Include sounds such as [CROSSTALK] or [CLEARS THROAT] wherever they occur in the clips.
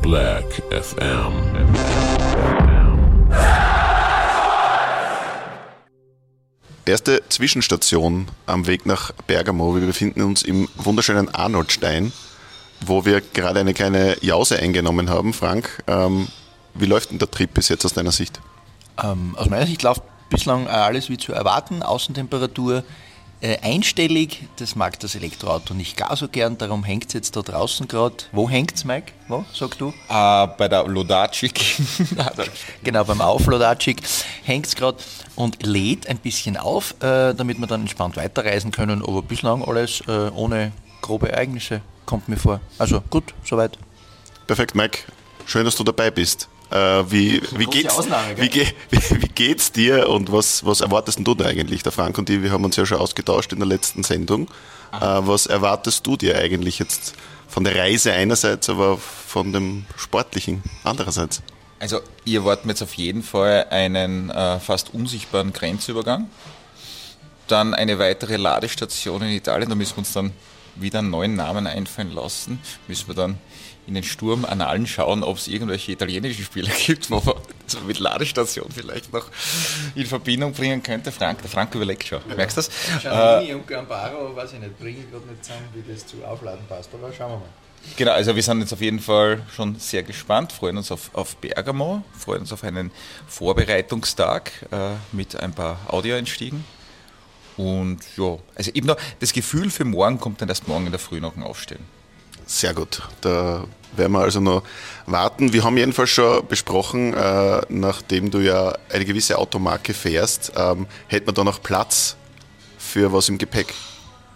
Black FM. Erste Zwischenstation am Weg nach Bergamo. Wir befinden uns im wunderschönen Arnoldstein, wo wir gerade eine kleine Jause eingenommen haben. Frank, ähm, wie läuft denn der Trip bis jetzt aus deiner Sicht? Ähm, aus meiner Sicht läuft bislang alles wie zu erwarten. Außentemperatur äh, einstellig. Das mag das Elektroauto nicht gar so gern. Darum hängt es jetzt da draußen gerade. Wo hängt es, Mike? Wo, sagst du? Äh, bei der Lodacik. [LAUGHS] genau, beim Auflodacik hängt es gerade und lädt ein bisschen auf, äh, damit wir dann entspannt weiterreisen können. Aber bislang alles äh, ohne grobe Ereignisse, kommt mir vor. Also gut, soweit. Perfekt, Mike. Schön, dass du dabei bist. Äh, wie, wie, geht's, Ausnahme, wie, wie, [LAUGHS] wie geht's dir und was, was erwartest denn du da eigentlich? Der Frank und ich, wir haben uns ja schon ausgetauscht in der letzten Sendung. Äh, was erwartest du dir eigentlich jetzt von der Reise einerseits, aber von dem Sportlichen andererseits? Also, ihr erwartet mir jetzt auf jeden Fall einen äh, fast unsichtbaren Grenzübergang. Dann eine weitere Ladestation in Italien. Da müssen wir uns dann wieder einen neuen Namen einfallen lassen. Müssen wir dann in den Sturm-Annalen schauen, ob es irgendwelche italienischen Spieler [LAUGHS] gibt, wo man so mit Ladestation vielleicht noch in Verbindung bringen könnte. Frank, der Frank überlegt schon. Merkst du das? Äh, und Gambaro, weiß ich nicht, bringe ich gerade nicht zusammen, wie das zu aufladen passt, aber schauen wir mal. Genau, also wir sind jetzt auf jeden Fall schon sehr gespannt, freuen uns auf, auf Bergamo, freuen uns auf einen Vorbereitungstag äh, mit ein paar Audioeinstiegen. Und ja, also eben noch, das Gefühl für morgen kommt dann erst morgen in der Früh nach dem Aufstehen. Sehr gut. Da werden wir also noch warten. Wir haben jedenfalls schon besprochen, äh, nachdem du ja eine gewisse Automarke fährst, ähm, hätte man da noch Platz für was im Gepäck?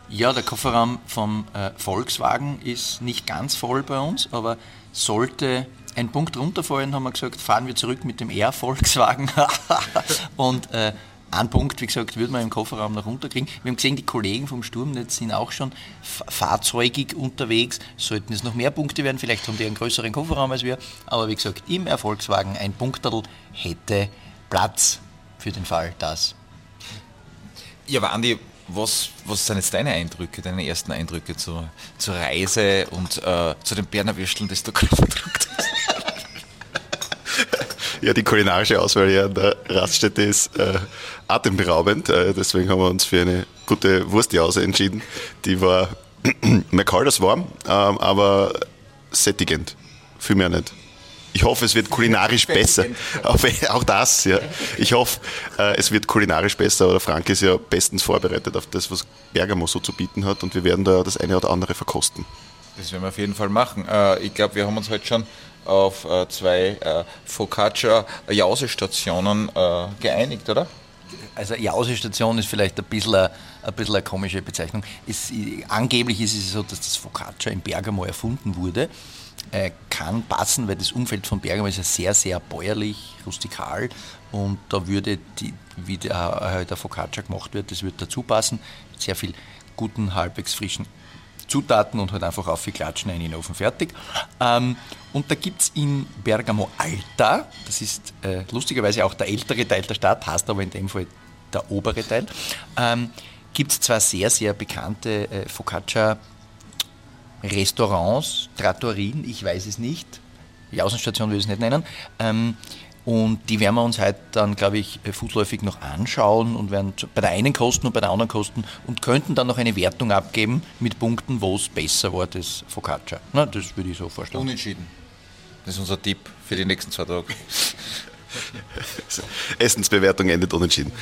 Ja, der Kofferraum vom äh, Volkswagen ist nicht ganz voll bei uns, aber sollte ein Punkt runterfallen, haben wir gesagt, fahren wir zurück mit dem R Volkswagen. [LAUGHS] und äh, ein Punkt, wie gesagt, würden wir im Kofferraum noch runterkriegen. Wir haben gesehen, die Kollegen vom Sturmnetz sind auch schon fahrzeugig unterwegs. Sollten es noch mehr Punkte werden, vielleicht haben die einen größeren Kofferraum als wir. Aber wie gesagt, im R Volkswagen ein Punkterl hätte Platz für den Fall, dass Ja, aber Andi, was, was sind jetzt deine Eindrücke, deine ersten Eindrücke zur, zur Reise und äh, zu den Bernerwürsteln, das du gerade [LAUGHS] verdruckt hast? Ja, die kulinarische Auswahl hier an der Raststätte ist äh, atemberaubend. Äh, deswegen haben wir uns für eine gute Wurstjause entschieden. Die war [CLEARS THROAT] mehr kalt als warm, ähm, aber sättigend. Viel mehr nicht. Ich hoffe, es wird kulinarisch besser. Auch, auch das, ja. Ich hoffe, äh, es wird kulinarisch besser. Oder Frank ist ja bestens vorbereitet auf das, was Bergamo so zu bieten hat. Und wir werden da das eine oder andere verkosten. Das werden wir auf jeden Fall machen. Äh, ich glaube, wir haben uns heute schon auf äh, zwei äh, Focaccia-Jausestationen äh, geeinigt, oder? Also Jause-Station ist vielleicht ein bisschen eine, ein bisschen eine komische Bezeichnung. Es, angeblich ist es so, dass das Focaccia in Bergamo erfunden wurde. Äh, kann passen, weil das Umfeld von Bergamo ist ja sehr, sehr bäuerlich, rustikal und da würde, die, wie der, halt der Focaccia gemacht wird, das würde dazu passen. Sehr viel guten, halbwegs frischen Zutaten und halt einfach auf klatschen in den Ofen fertig. Ähm, und da gibt es in Bergamo Alta, das ist äh, lustigerweise auch der ältere Teil der Stadt, heißt aber in dem Fall der obere Teil, ähm, gibt es zwei sehr, sehr bekannte äh, Focaccia Restaurants, Trattorien, ich weiß es nicht, die Außenstation will ich es nicht nennen. Ähm, und die werden wir uns heute dann, glaube ich, äh, fußläufig noch anschauen und werden bei der einen kosten und bei der anderen kosten und könnten dann noch eine Wertung abgeben mit Punkten, wo es besser war, das Focaccia. Na, das würde ich so vorstellen. Unentschieden. Das ist unser Tipp für die nächsten zwei Tage. [LAUGHS] Essensbewertung endet unentschieden.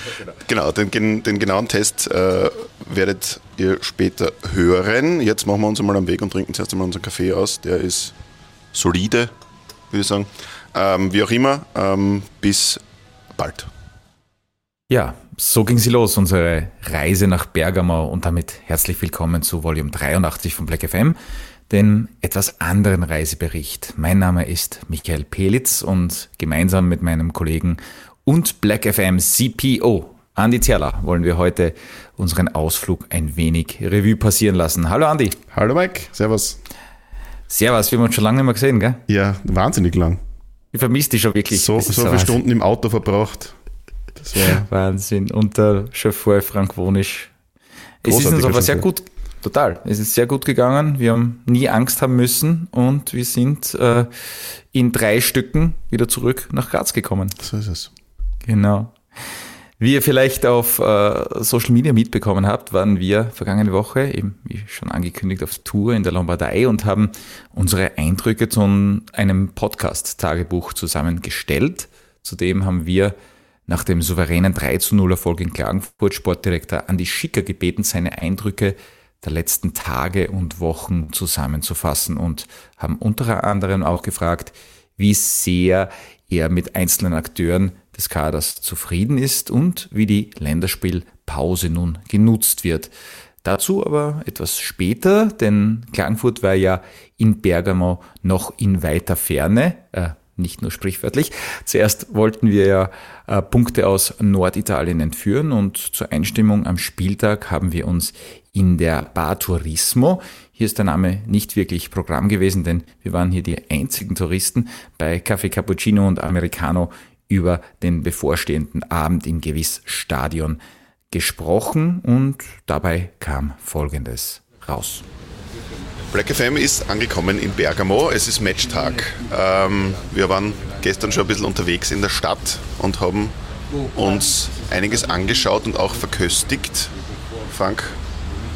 Genau, den, gen- den genauen Test äh, werdet ihr später hören. Jetzt machen wir uns einmal am Weg und trinken zuerst einmal unseren Kaffee aus. Der ist solide, würde ich sagen. Ähm, wie auch immer, ähm, bis bald. Ja, so ging sie los, unsere Reise nach Bergamo und damit herzlich willkommen zu Volume 83 von Black FM, dem etwas anderen Reisebericht. Mein Name ist Michael Pelitz und gemeinsam mit meinem Kollegen und Black FM CPO Andi Zerler wollen wir heute unseren Ausflug ein wenig Revue passieren lassen. Hallo Andi. Hallo Mike, servus. Servus, wir haben uns schon lange nicht mehr gesehen, gell? Ja, wahnsinnig lang. Ich vermisse dich schon wirklich. So, so viele. Stunden im Auto verbracht. Das war Wahnsinn. Und der Chauffeur Frank Wonisch. Es ist uns aber sehr gut, total. Es ist sehr gut gegangen. Wir haben nie Angst haben müssen und wir sind äh, in drei Stücken wieder zurück nach Graz gekommen. So ist es. Genau. Wie ihr vielleicht auf äh, Social Media mitbekommen habt, waren wir vergangene Woche, eben wie schon angekündigt, auf Tour in der Lombardei und haben unsere Eindrücke zu einem Podcast-Tagebuch zusammengestellt. Zudem haben wir nach dem souveränen 3 zu 0 Erfolg in Klagenfurt Sportdirektor Andi Schicker gebeten, seine Eindrücke der letzten Tage und Wochen zusammenzufassen und haben unter anderem auch gefragt, wie sehr er mit einzelnen Akteuren des Kaders zufrieden ist und wie die Länderspielpause nun genutzt wird. Dazu aber etwas später, denn Klagenfurt war ja in Bergamo noch in weiter Ferne, äh, nicht nur sprichwörtlich. Zuerst wollten wir ja äh, Punkte aus Norditalien entführen und zur Einstimmung am Spieltag haben wir uns in der Bar Turismo, hier ist der Name nicht wirklich Programm gewesen, denn wir waren hier die einzigen Touristen bei Café Cappuccino und Americano über den bevorstehenden Abend im Gewissstadion gesprochen und dabei kam Folgendes raus. Black FM ist angekommen in Bergamo. Es ist Matchtag. Ähm, wir waren gestern schon ein bisschen unterwegs in der Stadt und haben uns einiges angeschaut und auch verköstigt. Frank,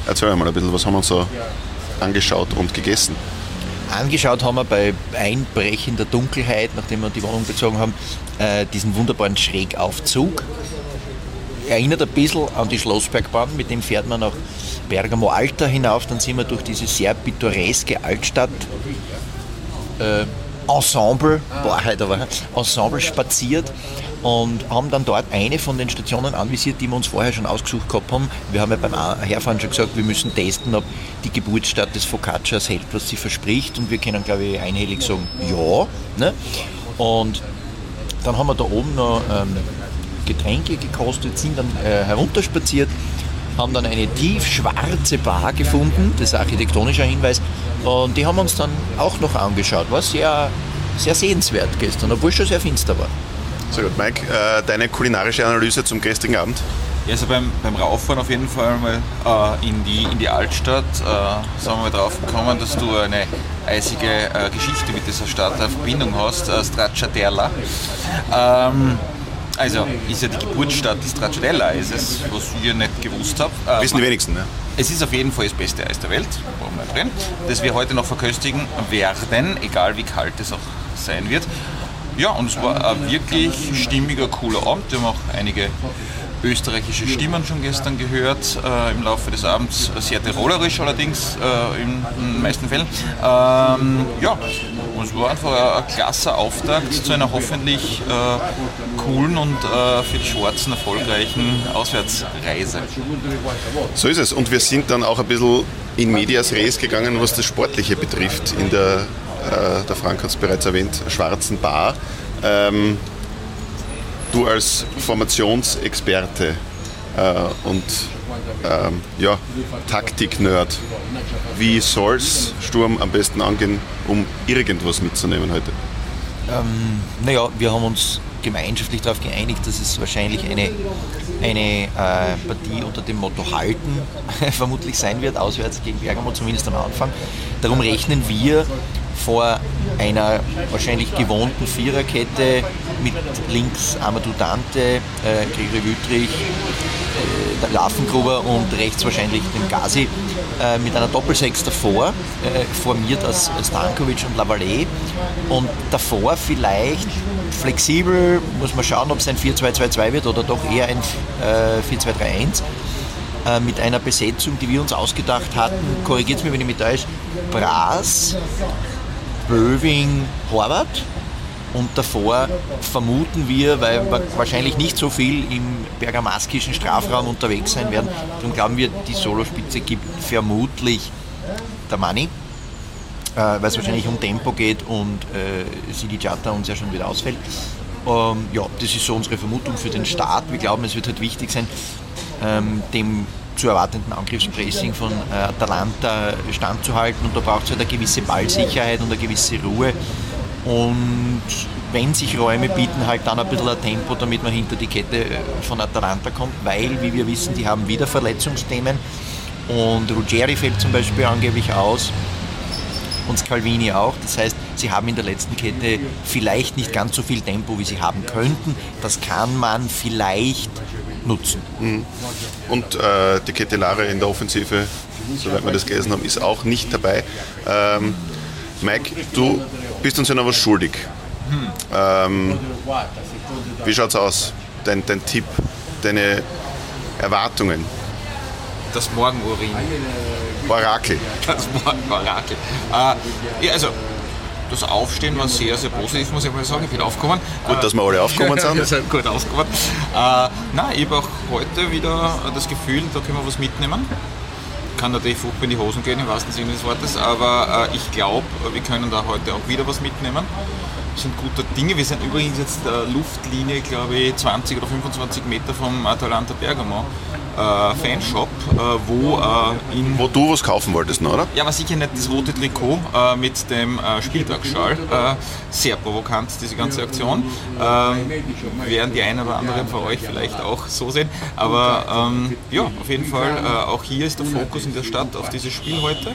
erzähl mal ein bisschen, was haben wir uns so angeschaut und gegessen? Angeschaut haben wir bei Einbrechen der Dunkelheit, nachdem wir die Wohnung bezogen haben, äh, diesen wunderbaren Schrägaufzug. Erinnert ein bisschen an die Schlossbergbahn, mit dem fährt man nach Bergamo Alta hinauf, dann sind wir durch diese sehr pittoreske Altstadt äh, Ensemble, boah, halt aber, Ensemble spaziert und haben dann dort eine von den Stationen anvisiert, die wir uns vorher schon ausgesucht gehabt haben. Wir haben ja beim Herfahren schon gesagt, wir müssen testen, ob die Geburtsstadt des Focaccias hält, was sie verspricht und wir können, glaube ich, einhellig sagen, ja. Ne? Und dann haben wir da oben noch ähm, Getränke gekostet, sind dann äh, herunterspaziert, haben dann eine tiefschwarze Bar gefunden, das ist ein architektonischer Hinweis, und die haben wir uns dann auch noch angeschaut. War sehr, sehr sehenswert gestern, obwohl es schon sehr finster war. Sehr gut, Mike. Äh, deine kulinarische Analyse zum gestrigen Abend? Ja, also beim, beim Rauffahren auf jeden Fall mal äh, in, die, in die Altstadt äh, sind wir mal drauf gekommen, dass du eine eisige äh, Geschichte mit dieser Stadt eine Verbindung hast, äh, Stracciatella. Ähm, also ist ja die Geburtsstadt des Stracciatella Eises, was ihr nicht gewusst habt. Äh, Wissen die wenigsten, ne? Es ist auf jeden Fall das beste Eis der Welt, drin, das wir heute noch verköstigen werden, egal wie kalt es auch sein wird. Ja, und es war ein wirklich stimmiger, cooler Abend. Wir haben auch einige österreichische Stimmen schon gestern gehört äh, im Laufe des Abends. Sehr tirolerisch allerdings äh, in, den meisten Fällen. Ähm, ja, und es war einfach ein, ein klasse Auftakt zu einer hoffentlich äh, coolen und äh, für die Schwarzen erfolgreichen Auswärtsreise. So ist es. Und wir sind dann auch ein bisschen in Medias Res gegangen, was das Sportliche betrifft in der äh, der Frank hat es bereits erwähnt, schwarzen Bar. Ähm, du als Formationsexperte äh, und ähm, ja, Taktik-Nerd, wie soll es Sturm am besten angehen, um irgendwas mitzunehmen heute? Ähm, naja, wir haben uns gemeinschaftlich darauf geeinigt, dass es wahrscheinlich eine, eine äh, Partie unter dem Motto Halten [LAUGHS] vermutlich sein wird, auswärts gegen Bergamo, zumindest am Anfang. Darum rechnen wir vor einer wahrscheinlich gewohnten Viererkette mit links Amadou Dante, äh, Gregory Wüttrich, äh, Laffengruber und rechts wahrscheinlich den Gazi äh, mit einer Doppelsechs davor, äh, formiert als Stankovic und Lavallée und davor vielleicht flexibel, muss man schauen, ob es ein 4-2-2-2 wird oder doch eher ein äh, 4-2-3-1 äh, mit einer Besetzung, die wir uns ausgedacht hatten, korrigiert es mir, wenn ich mit da ist, Bras, Böving, Horvath. Und davor vermuten wir, weil wir wahrscheinlich nicht so viel im bergamaskischen Strafraum unterwegs sein werden, darum glauben wir, die Solospitze gibt vermutlich der Manni, äh, weil es wahrscheinlich um Tempo geht und äh, Sidi Chata uns ja schon wieder ausfällt. Ähm, ja, das ist so unsere Vermutung für den Start. Wir glauben, es wird halt wichtig sein, ähm, dem zu erwartenden Angriffspressing von äh, Atalanta standzuhalten und da braucht es halt eine gewisse Ballsicherheit und eine gewisse Ruhe. Und wenn sich Räume bieten, halt dann ein bisschen ein Tempo, damit man hinter die Kette von Atalanta kommt, weil, wie wir wissen, die haben wieder Verletzungsthemen und Ruggeri fällt zum Beispiel angeblich aus und Scalvini auch. Das heißt, sie haben in der letzten Kette vielleicht nicht ganz so viel Tempo, wie sie haben könnten. Das kann man vielleicht nutzen. Mhm. Und äh, die Kette Lara in der Offensive, soweit wir das gelesen haben, ist auch nicht dabei. Ähm, Mike, du bist uns ja noch was schuldig. Hm. Ähm, wie schaut's aus? Dein, dein Tipp, deine Erwartungen? Das Morgenurin. Orakel. Das Morgen-Orakel. Äh, ja, also das Aufstehen war sehr, sehr positiv, muss ich mal sagen. Ich bin aufgekommen. Gut, dass wir alle aufgekommen [LAUGHS] sind. wir sind gut aufgekommen. Äh, nein, ich habe auch heute wieder das Gefühl, da können wir was mitnehmen. Kann natürlich Fuchs in die Hosen gehen, im wahrsten Sinne des Wortes, aber äh, ich glaube, wir können da heute auch wieder was mitnehmen. Das sind gute Dinge. Wir sind übrigens jetzt der Luftlinie, glaube ich, 20 oder 25 Meter vom Atalanta Bergamo äh, Fanshop, äh, wo äh, in. Wo du was kaufen wolltest, oder? Ja, war sicher nicht das rote Trikot äh, mit dem äh, Spieltagsschal. Äh, sehr provokant, diese ganze Aktion. Ähm, werden die einen oder anderen von euch vielleicht auch so sehen. Aber ähm, ja, auf jeden Fall, auch hier ist der Fokus in der Stadt auf dieses Spiel heute.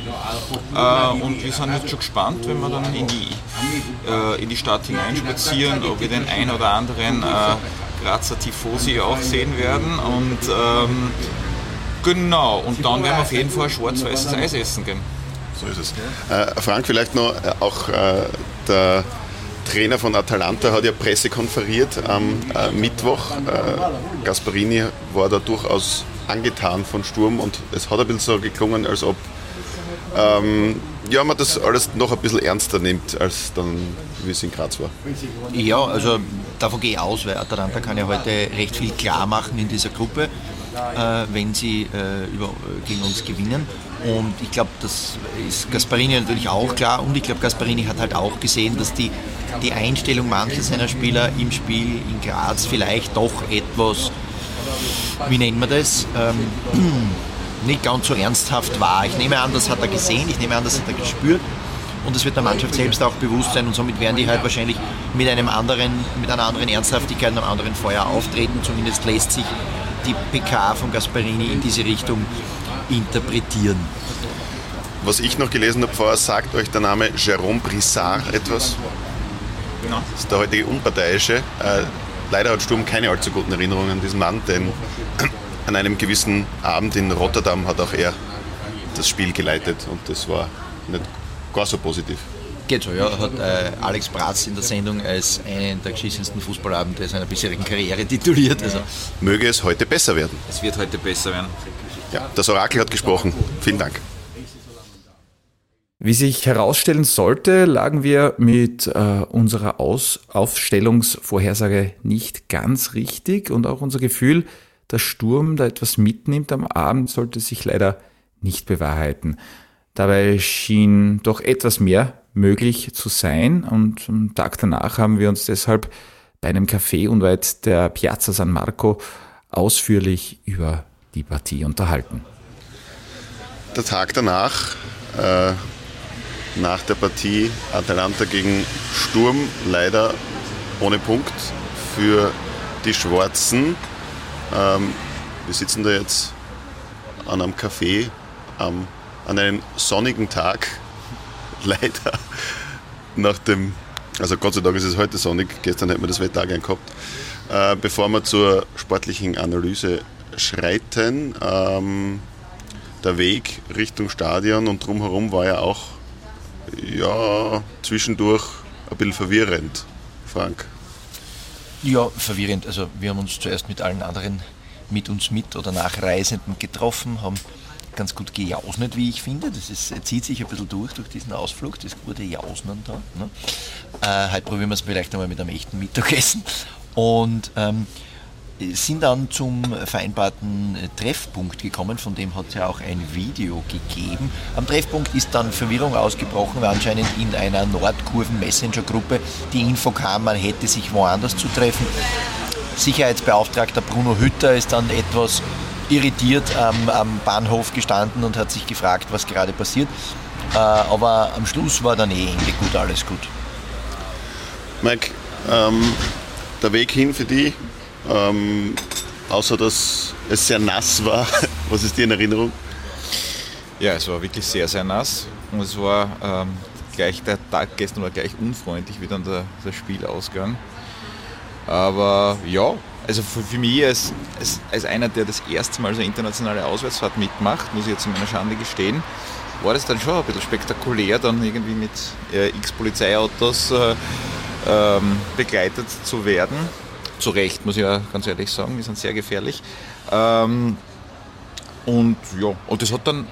und wir sind jetzt schon gespannt, wenn wir dann in die, in die Stadt hineinspazieren, ob wir den einen oder anderen Grazer Tifosi auch sehen werden. Und ähm, genau, und dann werden wir auf jeden Fall schwarz-weißes Eis essen gehen. So ist es. Äh, Frank, vielleicht noch äh, auch äh, der Trainer von Atalanta hat ja Presse konferiert am äh, Mittwoch. Äh, Gasparini war da durchaus angetan von Sturm und es hat ein bisschen so geklungen, als ob ähm, ja, man das alles noch ein bisschen ernster nimmt, als dann, wie es in Graz war. Ja, also davon gehe ich aus, weil Atalanta kann ja heute recht viel klar machen in dieser Gruppe, äh, wenn sie äh, über, gegen uns gewinnen. Und ich glaube, das ist Gasparini natürlich auch klar. Und ich glaube, Gasparini hat halt auch gesehen, dass die, die Einstellung mancher seiner Spieler im Spiel in Graz vielleicht doch etwas, wie nennen wir das, ähm, nicht ganz so ernsthaft war. Ich nehme an, das hat er gesehen, ich nehme an, das hat er gespürt und das wird der Mannschaft selbst auch bewusst sein und somit werden die halt wahrscheinlich mit einem anderen, mit einer anderen Ernsthaftigkeit und einem anderen Feuer auftreten. Zumindest lässt sich die PK von Gasparini in diese Richtung interpretieren. Was ich noch gelesen habe vorher, sagt euch der Name Jérôme Brissard etwas? Genau. Das ist der heutige Unparteiische. Äh, leider hat Sturm keine allzu guten Erinnerungen an diesen Mann, denn an einem gewissen Abend in Rotterdam hat auch er das Spiel geleitet und das war nicht gar so positiv. Geht so, ja. Hat äh, Alex Bratz in der Sendung als einen der geschissensten Fußballabende seiner bisherigen Karriere tituliert. Also. Möge es heute besser werden. Es wird heute besser werden. Ja, das Orakel hat gesprochen. Vielen Dank. Wie sich herausstellen sollte, lagen wir mit äh, unserer Aus Aufstellungsvorhersage nicht ganz richtig und auch unser Gefühl, der Sturm da etwas mitnimmt am Abend, sollte sich leider nicht bewahrheiten. Dabei schien doch etwas mehr möglich zu sein und am Tag danach haben wir uns deshalb bei einem Café unweit der Piazza San Marco ausführlich über die Partie unterhalten. Der Tag danach, äh, nach der Partie Atalanta gegen Sturm, leider ohne Punkt für die Schwarzen. Ähm, wir sitzen da jetzt an einem Café ähm, an einem sonnigen Tag. [LAUGHS] Leider nach dem, also Gott sei Dank ist es heute sonnig, gestern hätten wir das Wetter gern gehabt. Äh, bevor wir zur sportlichen Analyse schreiten, ähm, der Weg Richtung Stadion und drumherum war ja auch ja, zwischendurch ein bisschen verwirrend, Frank. Ja, verwirrend. Also wir haben uns zuerst mit allen anderen mit uns mit oder Nachreisenden getroffen, haben ganz gut gejausnet, wie ich finde. Das ist, zieht sich ein bisschen durch, durch diesen Ausflug, das gute Jausnen da. Ne? Äh, heute probieren wir es vielleicht einmal mit einem echten Mittagessen. Und ähm, sind dann zum vereinbarten Treffpunkt gekommen, von dem hat es ja auch ein Video gegeben. Am Treffpunkt ist dann Verwirrung ausgebrochen, weil anscheinend in einer Nordkurven-Messenger-Gruppe die Info kam, man hätte sich woanders zu treffen. Sicherheitsbeauftragter Bruno Hütter ist dann etwas irritiert am, am Bahnhof gestanden und hat sich gefragt, was gerade passiert. Äh, aber am Schluss war dann eh Ende gut, alles gut. Mike, ähm, der Weg hin für die? Ähm, außer dass es sehr nass war. [LAUGHS] Was ist dir in Erinnerung? Ja, es war wirklich sehr, sehr nass. Und es war ähm, gleich, der Tag gestern war gleich unfreundlich, wie dann der, das Spiel ausgegangen. Aber ja, also für, für mich als, als, als, einer, der das erste Mal so eine internationale Auswärtsfahrt mitmacht, muss ich jetzt in meiner Schande gestehen, war das dann schon ein bisschen spektakulär, dann irgendwie mit äh, x Polizeiautos äh, ähm, begleitet zu werden. Zu Recht, muss ich ja ganz ehrlich sagen, die sind sehr gefährlich. Ähm, und ja, und das hat dann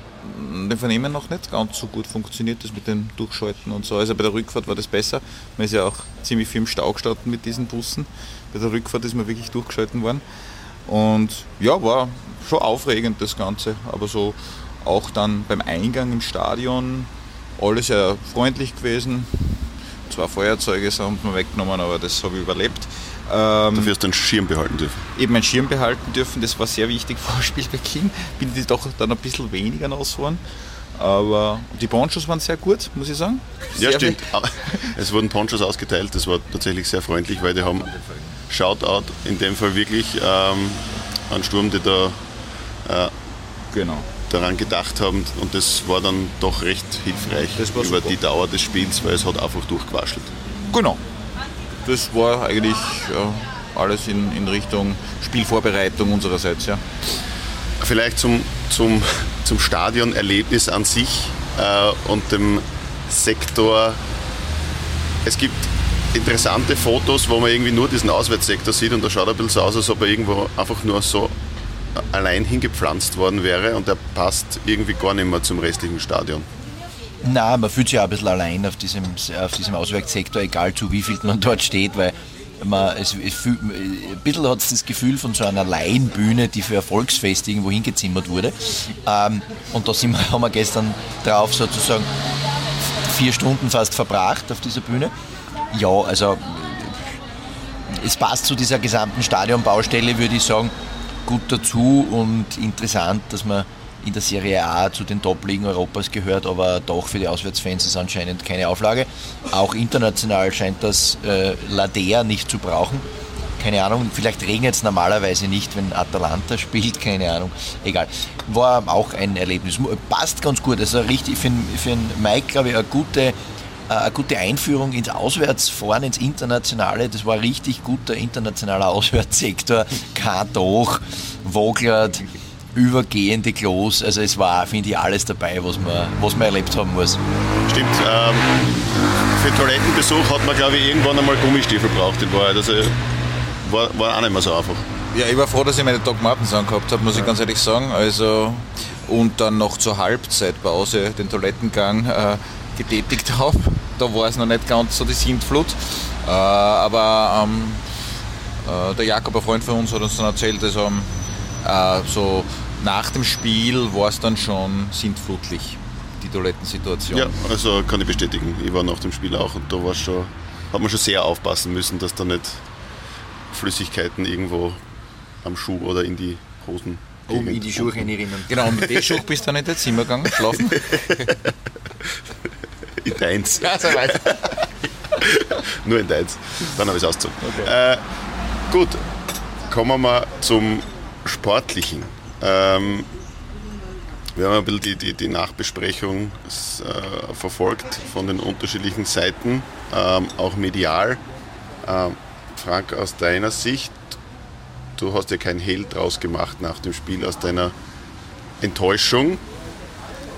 den Vernehmen noch nicht ganz so gut funktioniert, das mit dem Durchschalten und so. Also bei der Rückfahrt war das besser. Man ist ja auch ziemlich viel im Stau gestanden mit diesen Bussen. Bei der Rückfahrt ist man wirklich durchgeschalten worden. Und ja, war schon aufregend das Ganze. Aber so auch dann beim Eingang im Stadion alles sehr freundlich gewesen. Zwei Feuerzeuge sind mir weggenommen, aber das habe ich überlebt. Ähm, Dafür hast du einen Schirm behalten dürfen. Eben einen Schirm behalten dürfen, das war sehr wichtig [LAUGHS] vor Spielbeginn. Bin ich doch dann ein bisschen weniger rausgefahren. Aber die Ponchos waren sehr gut, muss ich sagen. Sehr ja, stimmt. [LAUGHS] Es wurden Ponchos ausgeteilt, das war tatsächlich sehr freundlich, weil die haben Shoutout in dem Fall wirklich ähm, an Sturm, die da äh, genau. daran gedacht haben und das war dann doch recht hilfreich über super. die Dauer des Spiels, weil es hat einfach durchgewaschelt. Genau, das war eigentlich ja, alles in, in Richtung Spielvorbereitung unsererseits. Ja. Vielleicht zum, zum, zum Stadionerlebnis an sich äh, und dem Sektor. Es gibt interessante Fotos, wo man irgendwie nur diesen Auswärtssektor sieht und da schaut ein bisschen so aus, als ob er irgendwo einfach nur so allein hingepflanzt worden wäre und der passt irgendwie gar nicht mehr zum restlichen Stadion. Nein, man fühlt sich auch ein bisschen allein auf diesem, auf diesem Auswärtssektor, egal zu wie viel man dort steht, weil man, es, es fühl, ein bisschen hat es das Gefühl von so einer Laienbühne, die für Erfolgsfest irgendwo hingezimmert wurde. Ähm, und da sind wir, [LAUGHS] haben wir gestern drauf sozusagen vier Stunden fast verbracht auf dieser Bühne. Ja, also es passt zu dieser gesamten Stadionbaustelle, würde ich sagen, gut dazu und interessant, dass man in der Serie A zu den Top-Ligen Europas gehört, aber doch für die Auswärtsfans ist anscheinend keine Auflage. Auch international scheint das äh, Ladea nicht zu brauchen. Keine Ahnung, vielleicht regnet es normalerweise nicht, wenn Atalanta spielt, keine Ahnung. Egal. War auch ein Erlebnis. Passt ganz gut. Also richtig für, für Mike, glaube ich, eine gute, äh, eine gute Einführung ins Auswärtsfahren, ins Internationale. Das war richtig guter internationaler [LAUGHS] Auswärtssektor. Kein Doch, Woglert übergehende Klos. Also es war, finde ich, alles dabei, was man, was man erlebt haben muss. Stimmt. Ähm, für Toilettenbesuch hat man, glaube ich, irgendwann einmal Gummistiefel braucht in Wahrheit. Also war, war auch nicht mehr so einfach. Ja, ich war froh, dass ich meine Doc Martens angehabt habe, muss ich ganz ehrlich sagen. Also, und dann noch zur Halbzeitpause den Toilettengang äh, getätigt [LAUGHS] habe. Da war es noch nicht ganz so die Sintflut. Äh, aber ähm, äh, der Jakob, ein Freund von uns, hat uns dann erzählt, also, äh, so nach dem Spiel war es dann schon sintflutlich, die Toilettensituation. Ja, also kann ich bestätigen. Ich war nach dem Spiel auch und da war schon, hat man schon sehr aufpassen müssen, dass da nicht Flüssigkeiten irgendwo am Schuh oder in die Hosen. Um in die Schuhe reinrinnen. Genau, und mit dem [LAUGHS] Schuh bist du dann in dein Zimmer gegangen, schlafen? [LAUGHS] in deins. Ja, so weit. [LAUGHS] Nur in deins. Dann habe ich es ausgezogen. Okay. Äh, gut, kommen wir zum Sportlichen. Ähm, wir haben ein bisschen die, die, die Nachbesprechung äh, verfolgt von den unterschiedlichen Seiten, ähm, auch medial. Ähm, Frank, aus deiner Sicht, du hast ja kein Hehl draus gemacht nach dem Spiel, aus deiner Enttäuschung.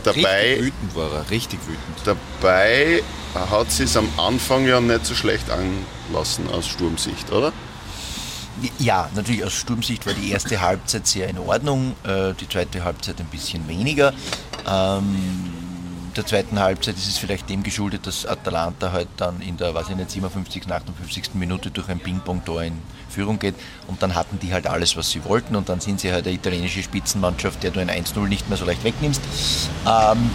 Dabei, richtig wütend war er, richtig wütend. Dabei hat sie es am Anfang ja nicht so schlecht anlassen aus Sturmsicht, oder? Ja, natürlich aus Sturmsicht war die erste Halbzeit sehr in Ordnung, äh, die zweite Halbzeit ein bisschen weniger. Ähm, der zweiten Halbzeit ist es vielleicht dem geschuldet, dass Atalanta halt dann in der, weiß ich nicht, 57., 58. Minute durch ein Ping-Pong-Tor in Führung geht und dann hatten die halt alles, was sie wollten und dann sind sie halt eine italienische Spitzenmannschaft, der du ein 1-0 nicht mehr so leicht wegnimmst. Ähm,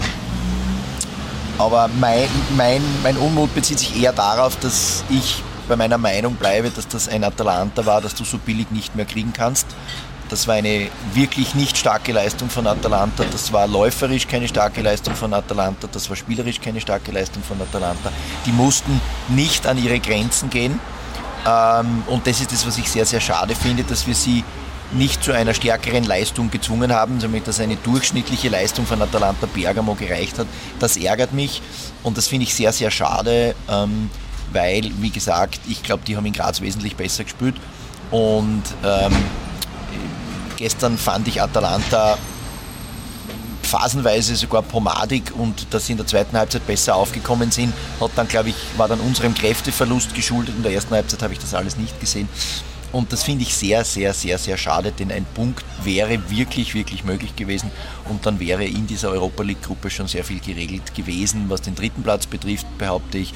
aber mein, mein, mein Unmut bezieht sich eher darauf, dass ich bei meiner Meinung bleibe, dass das ein Atalanta war, das du so billig nicht mehr kriegen kannst. Das war eine wirklich nicht starke Leistung von Atalanta. Das war läuferisch keine starke Leistung von Atalanta. Das war spielerisch keine starke Leistung von Atalanta. Die mussten nicht an ihre Grenzen gehen. Ähm, und das ist das, was ich sehr, sehr schade finde, dass wir sie nicht zu einer stärkeren Leistung gezwungen haben, sondern dass eine durchschnittliche Leistung von Atalanta Bergamo gereicht hat. Das ärgert mich und das finde ich sehr, sehr schade, ähm, weil, wie gesagt, ich glaube, die haben in Graz wesentlich besser gespielt und ähm, gestern fand ich Atalanta phasenweise sogar pomadig und dass sie in der zweiten Halbzeit besser aufgekommen sind, hat dann, glaube ich, war dann unserem Kräfteverlust geschuldet. In der ersten Halbzeit habe ich das alles nicht gesehen. Und das finde ich sehr, sehr, sehr, sehr schade, denn ein Punkt wäre wirklich, wirklich möglich gewesen und dann wäre in dieser Europa League-Gruppe schon sehr viel geregelt gewesen, was den dritten Platz betrifft, behaupte ich.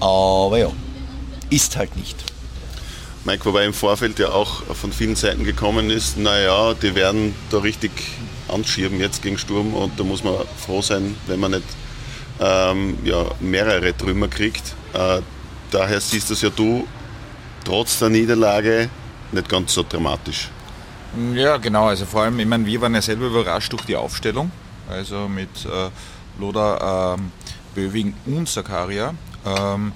Aber ja, ist halt nicht. Mike, wobei im Vorfeld ja auch von vielen Seiten gekommen ist, naja, die werden da richtig anschieben jetzt gegen Sturm und da muss man froh sein, wenn man nicht ähm, ja, mehrere Trümmer kriegt. Äh, daher siehst du es ja du trotz der Niederlage nicht ganz so dramatisch. Ja, genau. Also vor allem, ich meine, wir waren ja selber überrascht durch die Aufstellung. Also mit äh, Loda, ähm, Böving und Sakaria. Ähm,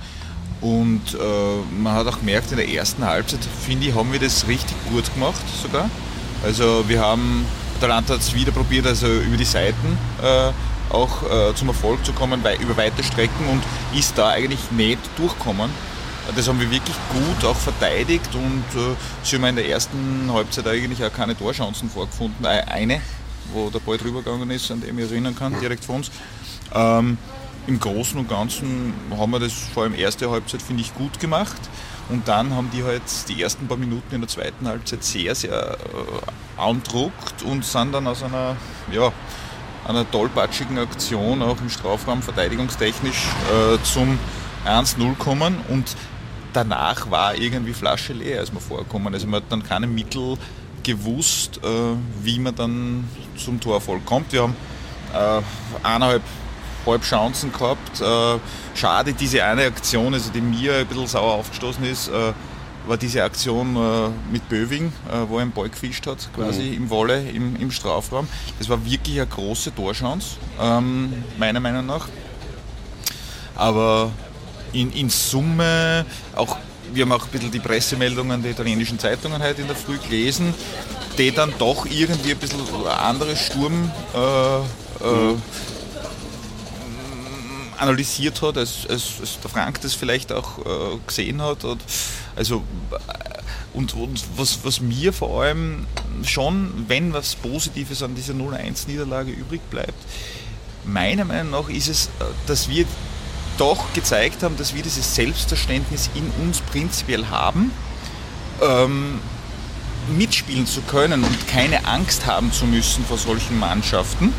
und äh, man hat auch gemerkt, in der ersten Halbzeit, finde ich, haben wir das richtig gut gemacht sogar. Also wir haben Atalanta hat es wieder probiert, also über die Seiten äh, auch äh, zum Erfolg zu kommen, weil, über weite Strecken und ist da eigentlich nicht durchkommen. Das haben wir wirklich gut auch verteidigt und äh, sie haben in der ersten Halbzeit eigentlich auch keine Torchancen vorgefunden. Eine, wo der Ball drüber gegangen ist, an den ich erinnern kann, direkt vor uns. Ähm, Im Großen und Ganzen haben wir das vor allem erste Halbzeit, finde ich, gut gemacht. Und dann haben die halt die ersten paar Minuten in der zweiten Halbzeit sehr, sehr äh, andruckt und sind dann aus einer, ja, einer tollpatschigen Aktion auch im Strafraum verteidigungstechnisch äh, zum 1-0 kommen und danach war irgendwie Flasche leer, als wir vorkommen. Also man hat dann keine Mittel gewusst, äh, wie man dann zum Torerfolg kommt. Wir haben äh, eineinhalb Halbchancen gehabt. Äh, schade, diese eine Aktion, also die mir ein bisschen sauer aufgestoßen ist, äh, war diese Aktion äh, mit Böving, wo er einen Ball gefischt hat, quasi mhm. im Wolle, im, im, Strafraum. Das war wirklich eine große Torchance, ähm, meiner Meinung nach. Aber in, in Summe auch wir haben auch ein bisschen die Pressemeldungen der italienischen Zeitungen heute in der Früh gelesen, die dann doch irgendwie ein bisschen andere Sturm mhm analysiert hat, als, als, als, der Frank das vielleicht auch äh, gesehen hat. Und, also, äh, und, und was, was mir vor allem schon, wenn was Positives an dieser 0-1-Niederlage übrig bleibt, meiner Meinung nach ist es, äh, dass wir doch gezeigt haben, dass wir dieses Selbstverständnis in uns prinzipiell haben, ähm, mitspielen zu können und keine Angst haben zu müssen vor solchen Mannschaften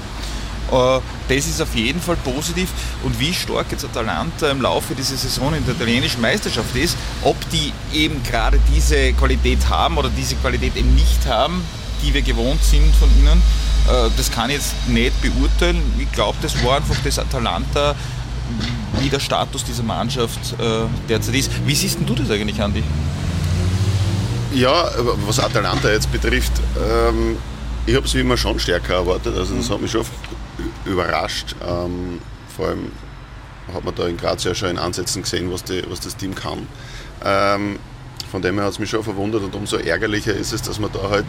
das ist auf jeden Fall positiv. Und wie stark jetzt Atalanta im Laufe dieser Saison in der italienischen Meisterschaft ist, ob die eben gerade diese Qualität haben oder diese Qualität eben nicht haben, die wir gewohnt sind von ihnen, äh, das kann ich jetzt nicht beurteilen. Ich glaube, das war einfach das Atalanta, wie der Status dieser Mannschaft äh, derzeit ist. Wie siehst du das eigentlich, Andi? Ja, was Atalanta jetzt betrifft, ähm, ich habe es wie immer schon stärker erwartet. Also das hat mich schon überrascht. Ähm, vor allem hat man da in Graz ja schon in Ansätzen gesehen, was, die, was das Team kann. Ähm, von dem her hat es mich schon verwundert und umso ärgerlicher ist es, dass man da halt,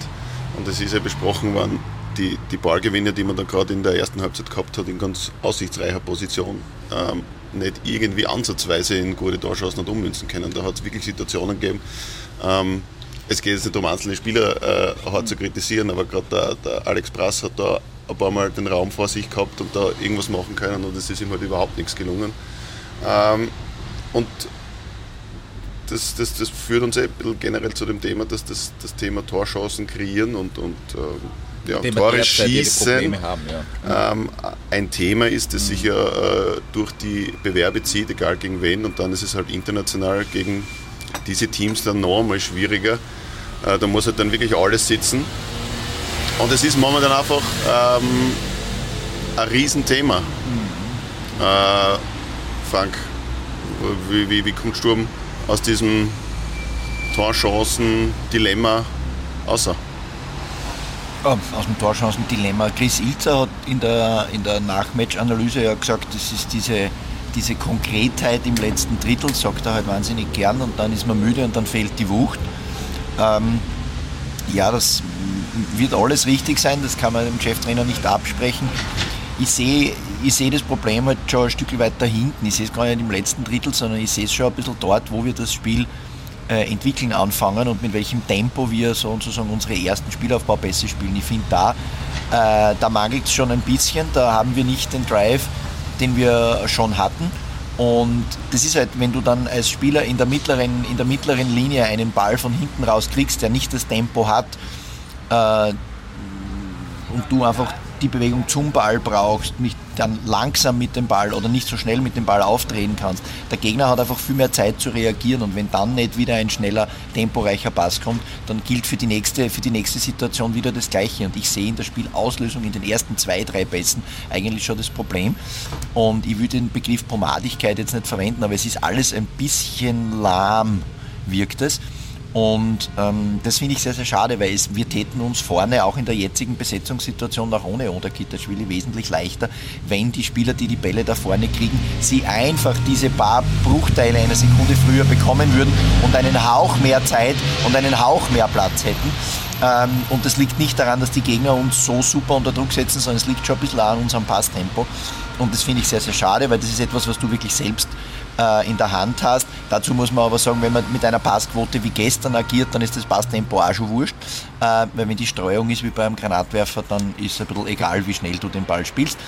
und das ist ja besprochen worden, die, die Ballgewinne, die man da gerade in der ersten Halbzeit gehabt hat, in ganz aussichtsreicher Position, ähm, nicht irgendwie ansatzweise in gute Torschancen und ummünzen können. Da hat es wirklich Situationen gegeben. Ähm, es geht jetzt nicht um einzelne Spieler äh, hart zu kritisieren, aber gerade der, der Alex Brass hat da ein paar Mal den Raum vor sich gehabt und da irgendwas machen können und es ist ihm halt überhaupt nichts gelungen. Ähm, und das, das, das führt uns eh ein bisschen generell zu dem Thema, dass das, das Thema Torchancen kreieren und, und äh, ja, Tore schießen haben, ja. ähm, ein Thema ist, das mhm. sich ja äh, durch die Bewerbe zieht, egal gegen wen, und dann ist es halt international gegen diese Teams dann noch einmal schwieriger. Äh, da muss halt dann wirklich alles sitzen. Und es ist momentan einfach ähm, ein Riesenthema. Mhm. Äh, Frank, wie, wie, wie kommt Sturm aus diesem Torchancen-Dilemma außer? aus dem Torchancen-Dilemma. Chris Ilzer hat in der, in der Nachmatch-Analyse ja gesagt, das ist diese, diese Konkretheit im letzten Drittel, sagt er halt wahnsinnig gern und dann ist man müde und dann fehlt die Wucht. Ähm, ja, das wird alles richtig sein, das kann man dem Cheftrainer nicht absprechen. Ich sehe ich sehe das Problem halt schon ein Stück weiter hinten. Ich sehe es gar nicht im letzten Drittel, sondern ich sehe es schon ein bisschen dort, wo wir das Spiel äh, entwickeln anfangen und mit welchem Tempo wir sozusagen unsere ersten Spielaufbaupässe spielen. Ich finde, da, äh, da mangelt es schon ein bisschen, da haben wir nicht den Drive, den wir schon hatten. Und das ist halt, wenn du dann als Spieler in der mittleren, in der mittleren Linie einen Ball von hinten raus kriegst, der nicht das Tempo hat, äh, und du einfach die Bewegung zum Ball brauchst, nicht dann langsam mit dem Ball oder nicht so schnell mit dem Ball aufdrehen kannst. Der Gegner hat einfach viel mehr Zeit zu reagieren und wenn dann nicht wieder ein schneller, temporeicher Pass kommt, dann gilt für die nächste, für die nächste Situation wieder das Gleiche. Und ich sehe in der Spielauslösung in den ersten zwei, drei Pässen eigentlich schon das Problem. Und ich würde den Begriff Pomadigkeit jetzt nicht verwenden, aber es ist alles ein bisschen lahm, wirkt es. Und ähm, das finde ich sehr, sehr schade, weil es, wir täten uns vorne auch in der jetzigen Besetzungssituation auch ohne Oderkitterschwili wesentlich leichter, wenn die Spieler, die die Bälle da vorne kriegen, sie einfach diese paar Bruchteile einer Sekunde früher bekommen würden und einen Hauch mehr Zeit und einen Hauch mehr Platz hätten. Ähm, und das liegt nicht daran, dass die Gegner uns so super unter Druck setzen, sondern es liegt schon ein bisschen an unserem Passtempo. Und das finde ich sehr, sehr schade, weil das ist etwas, was du wirklich selbst äh, in der Hand hast. Dazu muss man aber sagen, wenn man mit einer Passquote wie gestern agiert, dann ist das Passtempo auch schon wurscht. Äh, weil wenn die Streuung ist wie beim Granatwerfer, dann ist es ein bisschen egal, wie schnell du den Ball spielst.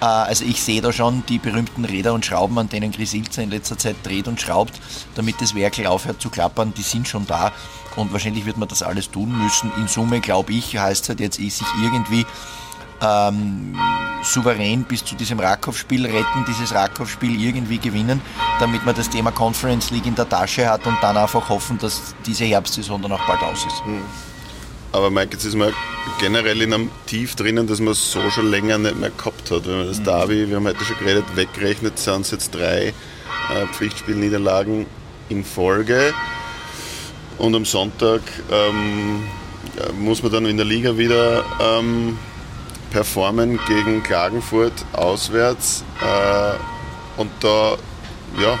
Äh, also ich sehe da schon die berühmten Räder und Schrauben, an denen Chris Ilzer in letzter Zeit dreht und schraubt, damit das Werkel aufhört zu klappern, die sind schon da. Und wahrscheinlich wird man das alles tun müssen. In Summe, glaube ich, heißt es halt jetzt, sich irgendwie ähm, souverän bis zu diesem Rakow-Spiel retten, dieses Rakow-Spiel irgendwie gewinnen, damit man das Thema Conference League in der Tasche hat und dann einfach hoffen, dass diese Herbstsaison dann auch bald aus ist. Hm. Aber Mike, jetzt ist man generell in einem Tief drinnen, das man so schon länger nicht mehr gehabt hat. Wenn man das mhm. Derby, wir haben heute schon geredet, wegrechnet, sind es jetzt drei äh, Pflichtspielniederlagen in Folge. Und am Sonntag ähm, muss man dann in der Liga wieder ähm, performen gegen Klagenfurt auswärts. Äh, und da ja,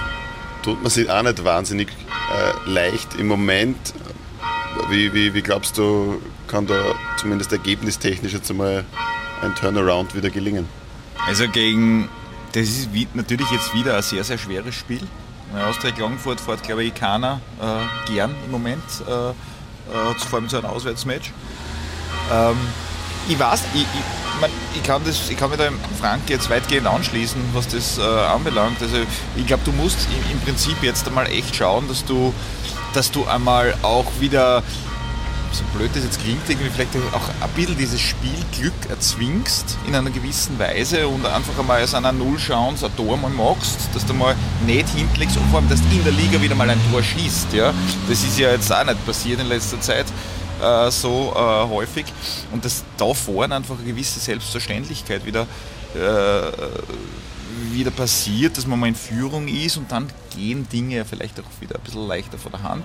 tut man sich auch nicht wahnsinnig äh, leicht im Moment. Wie, wie, wie glaubst du, kann da zumindest ergebnistechnisch jetzt einmal ein Turnaround wieder gelingen? Also gegen, das ist natürlich jetzt wieder ein sehr, sehr schweres Spiel. Austria Klagenfurt fährt, glaube ich, keiner äh, gern im Moment, äh, äh, vor allem zu einem Auswärtsmatch. Ähm, ich weiß, ich, ich, ich, kann das, ich kann mich da Frank jetzt weitgehend anschließen, was das äh, anbelangt. Also ich glaube, du musst im, im, Prinzip jetzt einmal echt schauen, dass du, dass du einmal auch wieder, so blöd das jetzt klingt, irgendwie vielleicht auch ein bisschen dieses Spielglück erzwingst in einer gewissen Weise und einfach einmal aus einer Null-Chance ein Tor mal machst, dass du mal nicht hinlegst und vor allem, dass du in der Liga wieder mal ein Tor schießt. Ja? Das ist ja jetzt auch nicht passiert in letzter Zeit äh, so äh, häufig und dass da vorne einfach eine gewisse Selbstverständlichkeit wieder, äh, wieder passiert, dass man mal in Führung ist und dann gehen Dinge ja vielleicht auch wieder ein bisschen leichter vor der Hand.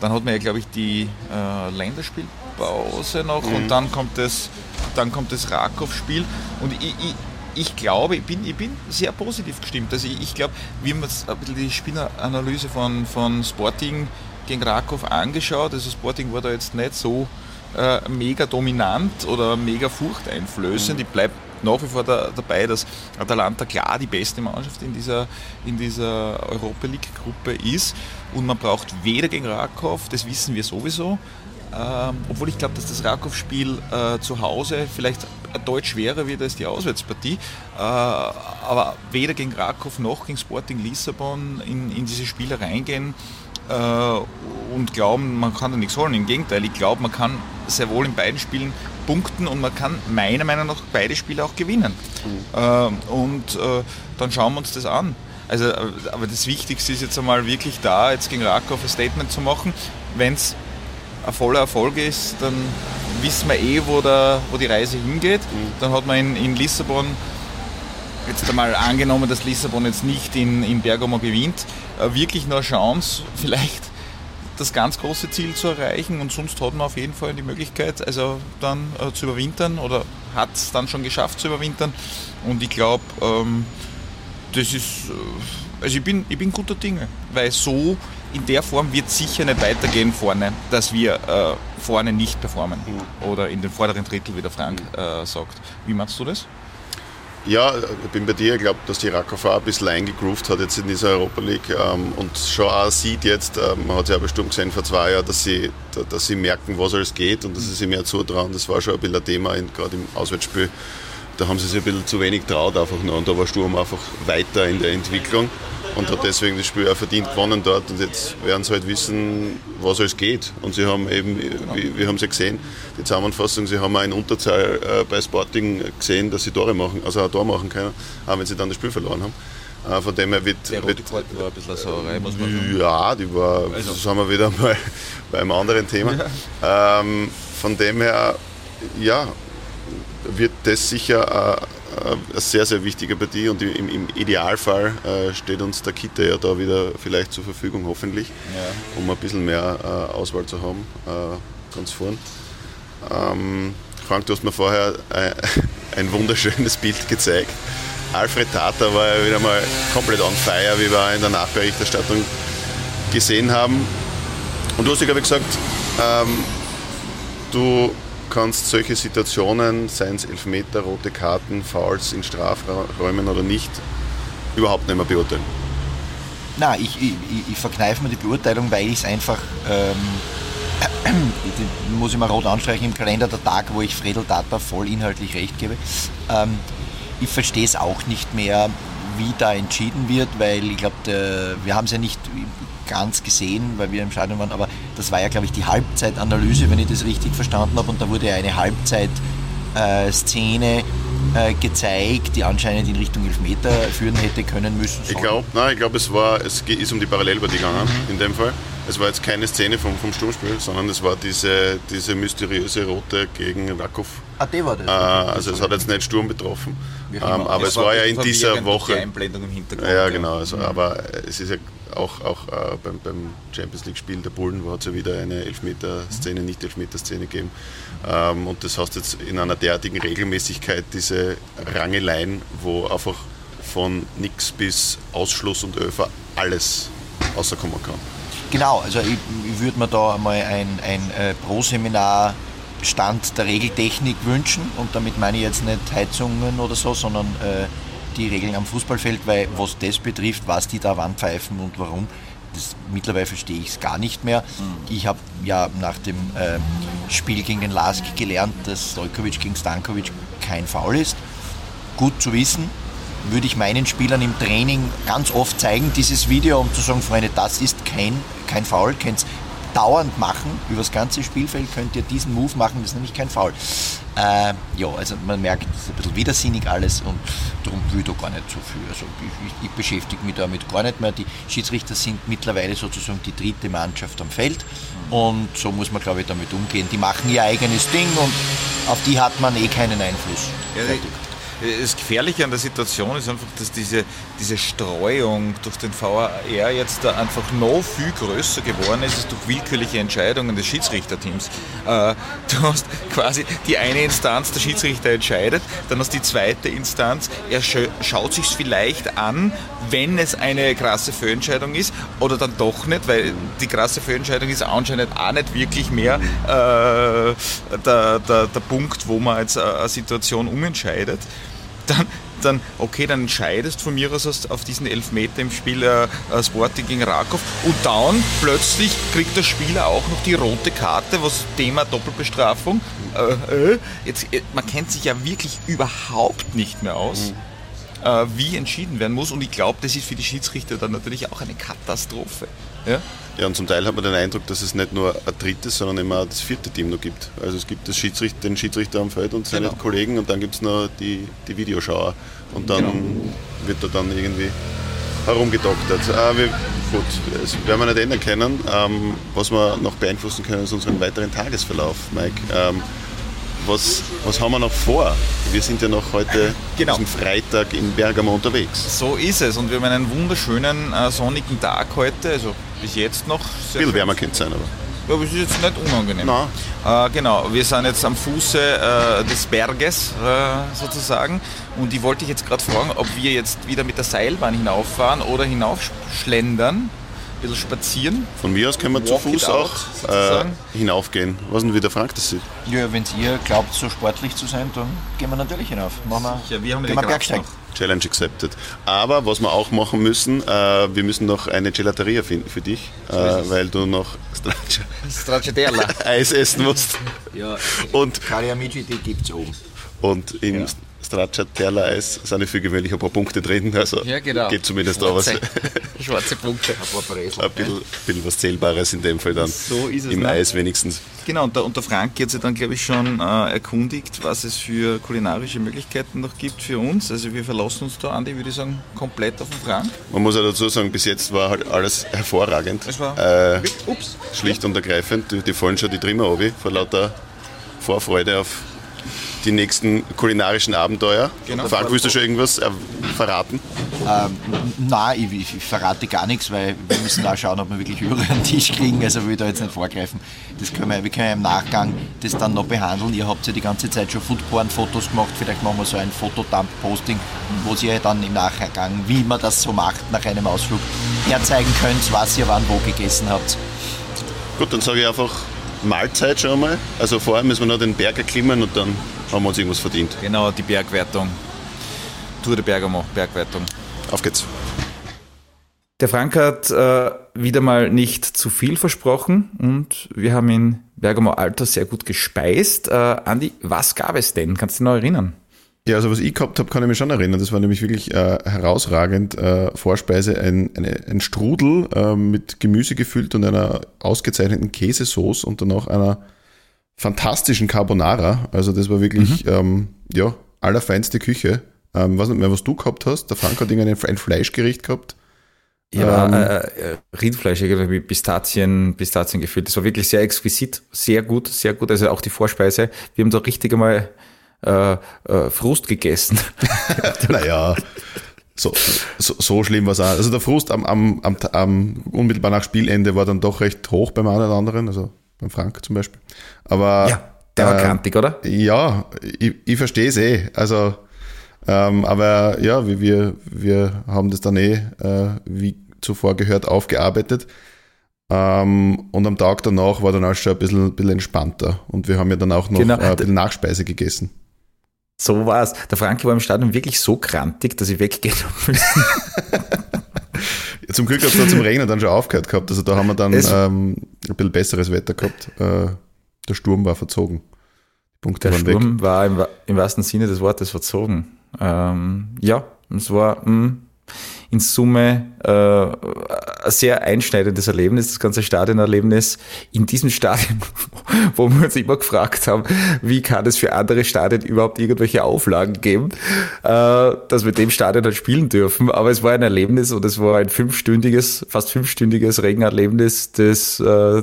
Dann hat man ja, glaube ich, die äh, Länderspielpause noch mhm. und dann kommt das, dann kommt das Rakow-Spiel und ich, ich ich glaube, ich bin, ich bin sehr positiv gestimmt. Also ich, ich glaube, ein bisschen die Spielanalyse von, von Sporting gegen Rakow angeschaut. Also Sporting war da jetzt nicht so äh, mega dominant oder mega furchteinflößend. Mhm. Ich bleibe nach wie vor da, dabei, dass Atalanta klar die beste Mannschaft in dieser, in dieser Europa League-Gruppe ist. Und man braucht weder gegen Rakow, das wissen wir sowieso, ähm, obwohl ich glaube, dass das Rakow-Spiel äh, zu Hause vielleicht deutlich schwerer wird als die Auswärtspartie. Äh, aber weder gegen Rakow noch gegen Sporting Lissabon in, in diese Spiele reingehen äh, und glauben, man kann da nichts holen. Im Gegenteil, ich glaube, man kann sehr wohl in beiden Spielen punkten und man kann meiner Meinung nach beide Spiele auch gewinnen. Mhm. und äh, dann schauen wir uns das an. Also, aber das Wichtigste ist jetzt einmal wirklich da, jetzt gegen Rakow ein Statement zu machen. Wenn es ein voller Erfolg ist, dann wissen wir eh, wo, der, wo die Reise hingeht. Mhm. Dann hat man in, in Lissabon jetzt einmal angenommen, dass Lissabon jetzt nicht in, in Bergamo gewinnt, äh, wirklich nur eine Chance, vielleicht das ganz große Ziel zu erreichen und sonst hat man auf jeden Fall die Möglichkeit, also dann äh, zu überwintern oder hat es dann schon geschafft zu überwintern und ich glaube, ähm, das ist, äh, also ich bin, ich bin guter Dinge, weil so in der Form wird sicher nicht weitergehen vorne, dass wir äh, vorne nicht performen mhm. oder in den vorderen Drittel, wie der Frank äh, sagt. Wie machst du das? Ja, ich bin bei dir. Ich glaube, dass die Rakow auch ein bisschen eingegroovt hat jetzt in dieser Europa League ähm, und schon auch sieht jetzt, äh, man hat es ja bestimmt gesehen vor zwei Jahren, dass sie, dass sie merken, was alles geht und dass sie sich mehr zutrauen. Das war schon ein bisschen ein Thema, gerade im Auswärtsspiel. Da haben sie sich ein bisschen zu wenig traut einfach noch und da war Sturm einfach weiter in der Entwicklung und hat deswegen das Spiel auch verdient gewonnen dort. Und jetzt werden sie halt wissen, was alles geht. Und sie haben eben, wie, wir haben es ja gesehen, die Zusammenfassung, sie haben auch in Unterzahl äh, bei Sporting gesehen, dass sie Tore machen, also ein Tor machen können, auch wenn sie dann das Spiel verloren haben. Äh, von dem her wird. Der rote Karte war ein bisschen eine Sauerei, muss man sagen. Ja, die war, also. das haben wir wieder mal [LAUGHS] bei einem anderen Thema. Ja. Ähm, von dem her, ja, wird das sicher äh, eine sehr, sehr wichtige Partie und im, im Idealfall äh, steht uns der Kita ja da wieder vielleicht zur Verfügung, hoffentlich, ja. um ein bisschen mehr äh, Auswahl zu haben, ganz vorn. Ähm, Frank, du hast mir vorher [LAUGHS] ein wunderschönes Bild gezeigt. Alfred Tata war ja wieder mal komplett on fire, wie wir in der Nachberichterstattung gesehen haben. Und du hast ja, glaube ich, gesagt, ähm, du kannst solche Situationen, seien es Elfmeter, rote Karten, Fouls in Strafräumen oder nicht, überhaupt nicht mehr beurteilen. Nein, ich, ich, ich verkneife mir die Beurteilung, weil ich es einfach, ähm, [CLEARS THROAT] muss ich mal rot anstreichen, im Kalender der Tag, wo ich Fredel Data voll inhaltlich recht gebe. Ähm, ich verstehe es auch nicht mehr, wie da entschieden wird, weil ich glaube, wir haben es ja nicht ganz gesehen, weil wir im Stadion waren, aber das war ja, glaube ich, die Halbzeitanalyse, wenn ich das richtig verstanden habe. Und da wurde eine Halbzeitszene äh, gezeigt, die anscheinend in Richtung Elfmeter führen hätte können müssen. Ich glaube, nein, ich glaube, es war, es ist um die Parallelpartie gegangen mhm. in dem Fall. Es war jetzt keine Szene vom, vom Sturmspiel, sondern es war diese, diese mysteriöse Rote gegen Rakov. Ah, die war das. Äh, also es hat jetzt nicht Sturm betroffen, ähm, aber es, es war, war ja in dieser Woche. Die Einblendung im Hintergrund. Ja, genau. Also, mhm. Aber es ist ja auch, auch äh, beim, beim, Champions League-Spiel der Bullen hat es ja wieder eine Elfmeter-Szene, nicht Elfmeter-Szene gegeben. Ähm, und das heißt jetzt in einer derartigen Regelmäßigkeit diese Rangeleien, wo einfach von nix bis Ausschluss und Öfer alles rauskommen kann. Genau, also ich, ich würde mir da einmal ein, ein äh, Pro-Seminar Stand der Regeltechnik wünschen und damit meine ich jetzt nicht Heizungen oder so, sondern äh, die Regeln am Fußballfeld, weil was das betrifft, was die da wann pfeifen und warum, das, mittlerweile verstehe ich es gar nicht mehr. Mhm. Ich habe ja nach dem äh, Spiel gegen den Lask gelernt, dass Stojkovic gegen Stankovic kein Foul ist. Gut zu wissen, würde ich meinen Spielern im Training ganz oft zeigen, dieses Video, um zu sagen, Freunde, das ist kein, kein Foul, könnt dauernd machen, über das ganze Spielfeld könnt ihr diesen Move machen, das ist nämlich kein Foul. Äh, ja, also man merkt, es ist ein bisschen widersinnig alles und darum will ich da gar nicht so viel. Also ich, ich, beschäftige mich damit gar nicht mehr. Die Schiedsrichter sind mittlerweile sozusagen die dritte Mannschaft am Feld und so muss man, glaube ich, damit umgehen. Die machen ihr eigenes Ding und auf die hat man eh keinen Einfluss. Ja, das Gefährliche an der Situation ist einfach, dass diese, diese Streuung durch den VAR jetzt da einfach noch viel größer geworden ist, als durch willkürliche Entscheidungen des Schiedsrichterteams. Äh, du hast quasi die eine Instanz, der Schiedsrichter entscheidet, dann hast die zweite Instanz, er schaut sich vielleicht an, wenn es eine krasse Fehlentscheidung ist oder dann doch nicht, weil die krasse Fehlentscheidung ist anscheinend auch nicht wirklich mehr äh, der, der, der Punkt, wo man jetzt eine Situation umentscheidet dann, dann, okay, dann entscheidest von mir aus auf diesen Elfmeter im Spiel äh, äh, Sporting gegen Rakov und dann plötzlich kriegt der Spieler auch noch die rote Karte, was Thema Doppelbestrafung. Äh, äh, jetzt, äh, man kennt sich ja wirklich überhaupt nicht mehr aus. Mhm. Äh, wie entschieden werden muss und ich glaube, das ist für die Schiedsrichter dann natürlich auch eine Katastrophe. Ja? Ja, und zum Teil hat man den Eindruck, dass es nicht nur ein drittes, sondern immer das vierte Team noch gibt. Also es gibt Schiedsrichter, den Schiedsrichter am Feld und seine genau. Kollegen und dann gibt es noch die, die Videoschauer. Und dann genau. wird da dann irgendwie herumgedoktert. Äh, wir, gut, das werden wir nicht ändern können. Ähm, was wir noch beeinflussen können, ist unseren weiteren Tagesverlauf, Mike. Ähm, was, was haben wir noch vor? Wir sind ja noch heute, genau. diesen Freitag in Bergamo unterwegs. So ist es und wir haben einen wunderschönen äh, sonnigen Tag heute, also bis jetzt noch. Ein bisschen wärmer könnte es sein, aber. aber es ist jetzt nicht unangenehm. Äh, genau, wir sind jetzt am Fuße äh, des Berges äh, sozusagen und ich wollte dich jetzt gerade fragen, ob wir jetzt wieder mit der Seilbahn hinauffahren oder hinaufschlendern ein bisschen spazieren. Von mir aus können wir zu Fuß out, auch äh, hinaufgehen. Was denn wie der Frank das sieht? Ja, wenn ihr glaubt, so sportlich zu sein, dann gehen wir natürlich hinauf. Machen wir, Ja, wir haben gehen die wir Bergsteigen. Challenge accepted. Aber was wir auch machen müssen, äh, wir müssen noch eine Gelateria finden für dich, äh, weil du noch Straccia Stracciatella. [LAUGHS] Eis essen musst. Ja, Und, Kali Amici, die gibt es oben. und im Stracciatella Eis sind ja für gewöhnlich ein paar Punkte drin. Also Ja, genau. geht zumindest da was. Schwarze, [LAUGHS] schwarze Punkte. Ein bisschen, bisschen was Zählbares in dem Fall dann. So ist es, Im ne? Eis wenigstens. Genau, und der, und der Frank hat sich dann, glaube ich, schon äh, erkundigt, was es für kulinarische Möglichkeiten noch gibt für uns. Also wir verlassen uns da, Andi, würde ich sagen, komplett auf den Frank. Man muss ja dazu sagen, bis jetzt war halt alles hervorragend. Es war äh, Ups. schlicht und ergreifend. Die, die fallen schon die Trimmer vor lauter Vorfreude auf die nächsten kulinarischen Abenteuer. Genau. Frank, willst du schon irgendwas äh, verraten? Ähm, nein, ich, ich verrate gar nichts, weil wir müssen da schauen, ob wir wirklich über den Tisch kriegen. Also will ich da jetzt nicht vorgreifen. Das können wir, wir können ja im Nachgang das dann noch behandeln. Ihr habt ja die ganze Zeit schon Foodporn-Fotos gemacht. Vielleicht machen wir so ein Fotodump-Posting, wo ihr dann im Nachgang, wie man das so macht, nach einem Ausflug herzeigen könnt, was ihr wann wo gegessen habt. Gut, dann sage ich einfach Mahlzeit schon einmal. Also vorher müssen wir noch den Berg erklimmen und dann haben wir uns irgendwas verdient. Genau, die Bergwertung. Tour de Bergamo, Bergwertung. Auf geht's. Der Frank hat äh, wieder mal nicht zu viel versprochen und wir haben in Bergamo Alto sehr gut gespeist. Äh, Andi, was gab es denn? Kannst du dich noch erinnern? Ja, also was ich gehabt habe, kann ich mich schon erinnern. Das war nämlich wirklich äh, herausragend. Äh, Vorspeise, ein, eine, ein Strudel äh, mit Gemüse gefüllt und einer ausgezeichneten Käsesauce und dann auch einer fantastischen Carbonara. Also das war wirklich, ähm, ja, allerfeinste Küche. Ähm, weiß nicht mehr, was du gehabt hast. Der Frank hat irgendein ein Fleischgericht gehabt. Ja, Ähm, äh, äh, Rindfleisch, irgendwie Pistazien, Pistazien gefüllt. Das war wirklich sehr exquisit, sehr gut, sehr gut. Also auch die Vorspeise. Wir haben da richtig einmal äh, äh, Frust gegessen. [LAUGHS] [LAUGHS] Naja, so, so, so schlimm war es auch. Also der Frust am, am, am, am unmittelbar nach Spielende war dann doch recht hoch beim einen oder anderen, also beim Frank zum Beispiel. Aber ja, der war äh, krantig, oder? Ja, ich, ich verstehe es eh. Also, ähm, aber ja, wir, wir, wir haben das dann eh, äh, wie zuvor gehört, aufgearbeitet. Ähm, und am Tag danach war dann auch schon ein bisschen, bisschen entspannter. Und wir haben ja dann auch noch Genau. äh, ein bisschen Nachspeise gegessen. So war's. Der Frank war im Stadion wirklich so krantig, dass ich weggehen [LAUGHS] habe müssen. Zum Glück hat es da zum Regnen dann schon aufgehört gehabt. Also da haben wir dann Es- ähm, ein bisschen besseres Wetter gehabt. Äh, der Sturm war verzogen. Punkte Der waren weg. Sturm war im, im wahrsten Sinne des Wortes verzogen. Ähm, ja, es war mh, in Summe äh, ein sehr einschneidendes Erlebnis, das ganze Stadionerlebnis. In diesem Stadion, [LAUGHS] wo wir uns immer gefragt haben, wie kann es für andere Stadien überhaupt irgendwelche Auflagen geben, äh, dass wir dem Stadion dann spielen dürfen. Aber es war ein Erlebnis und es war ein fünfstündiges, fast fünfstündiges Regenerlebnis, das äh,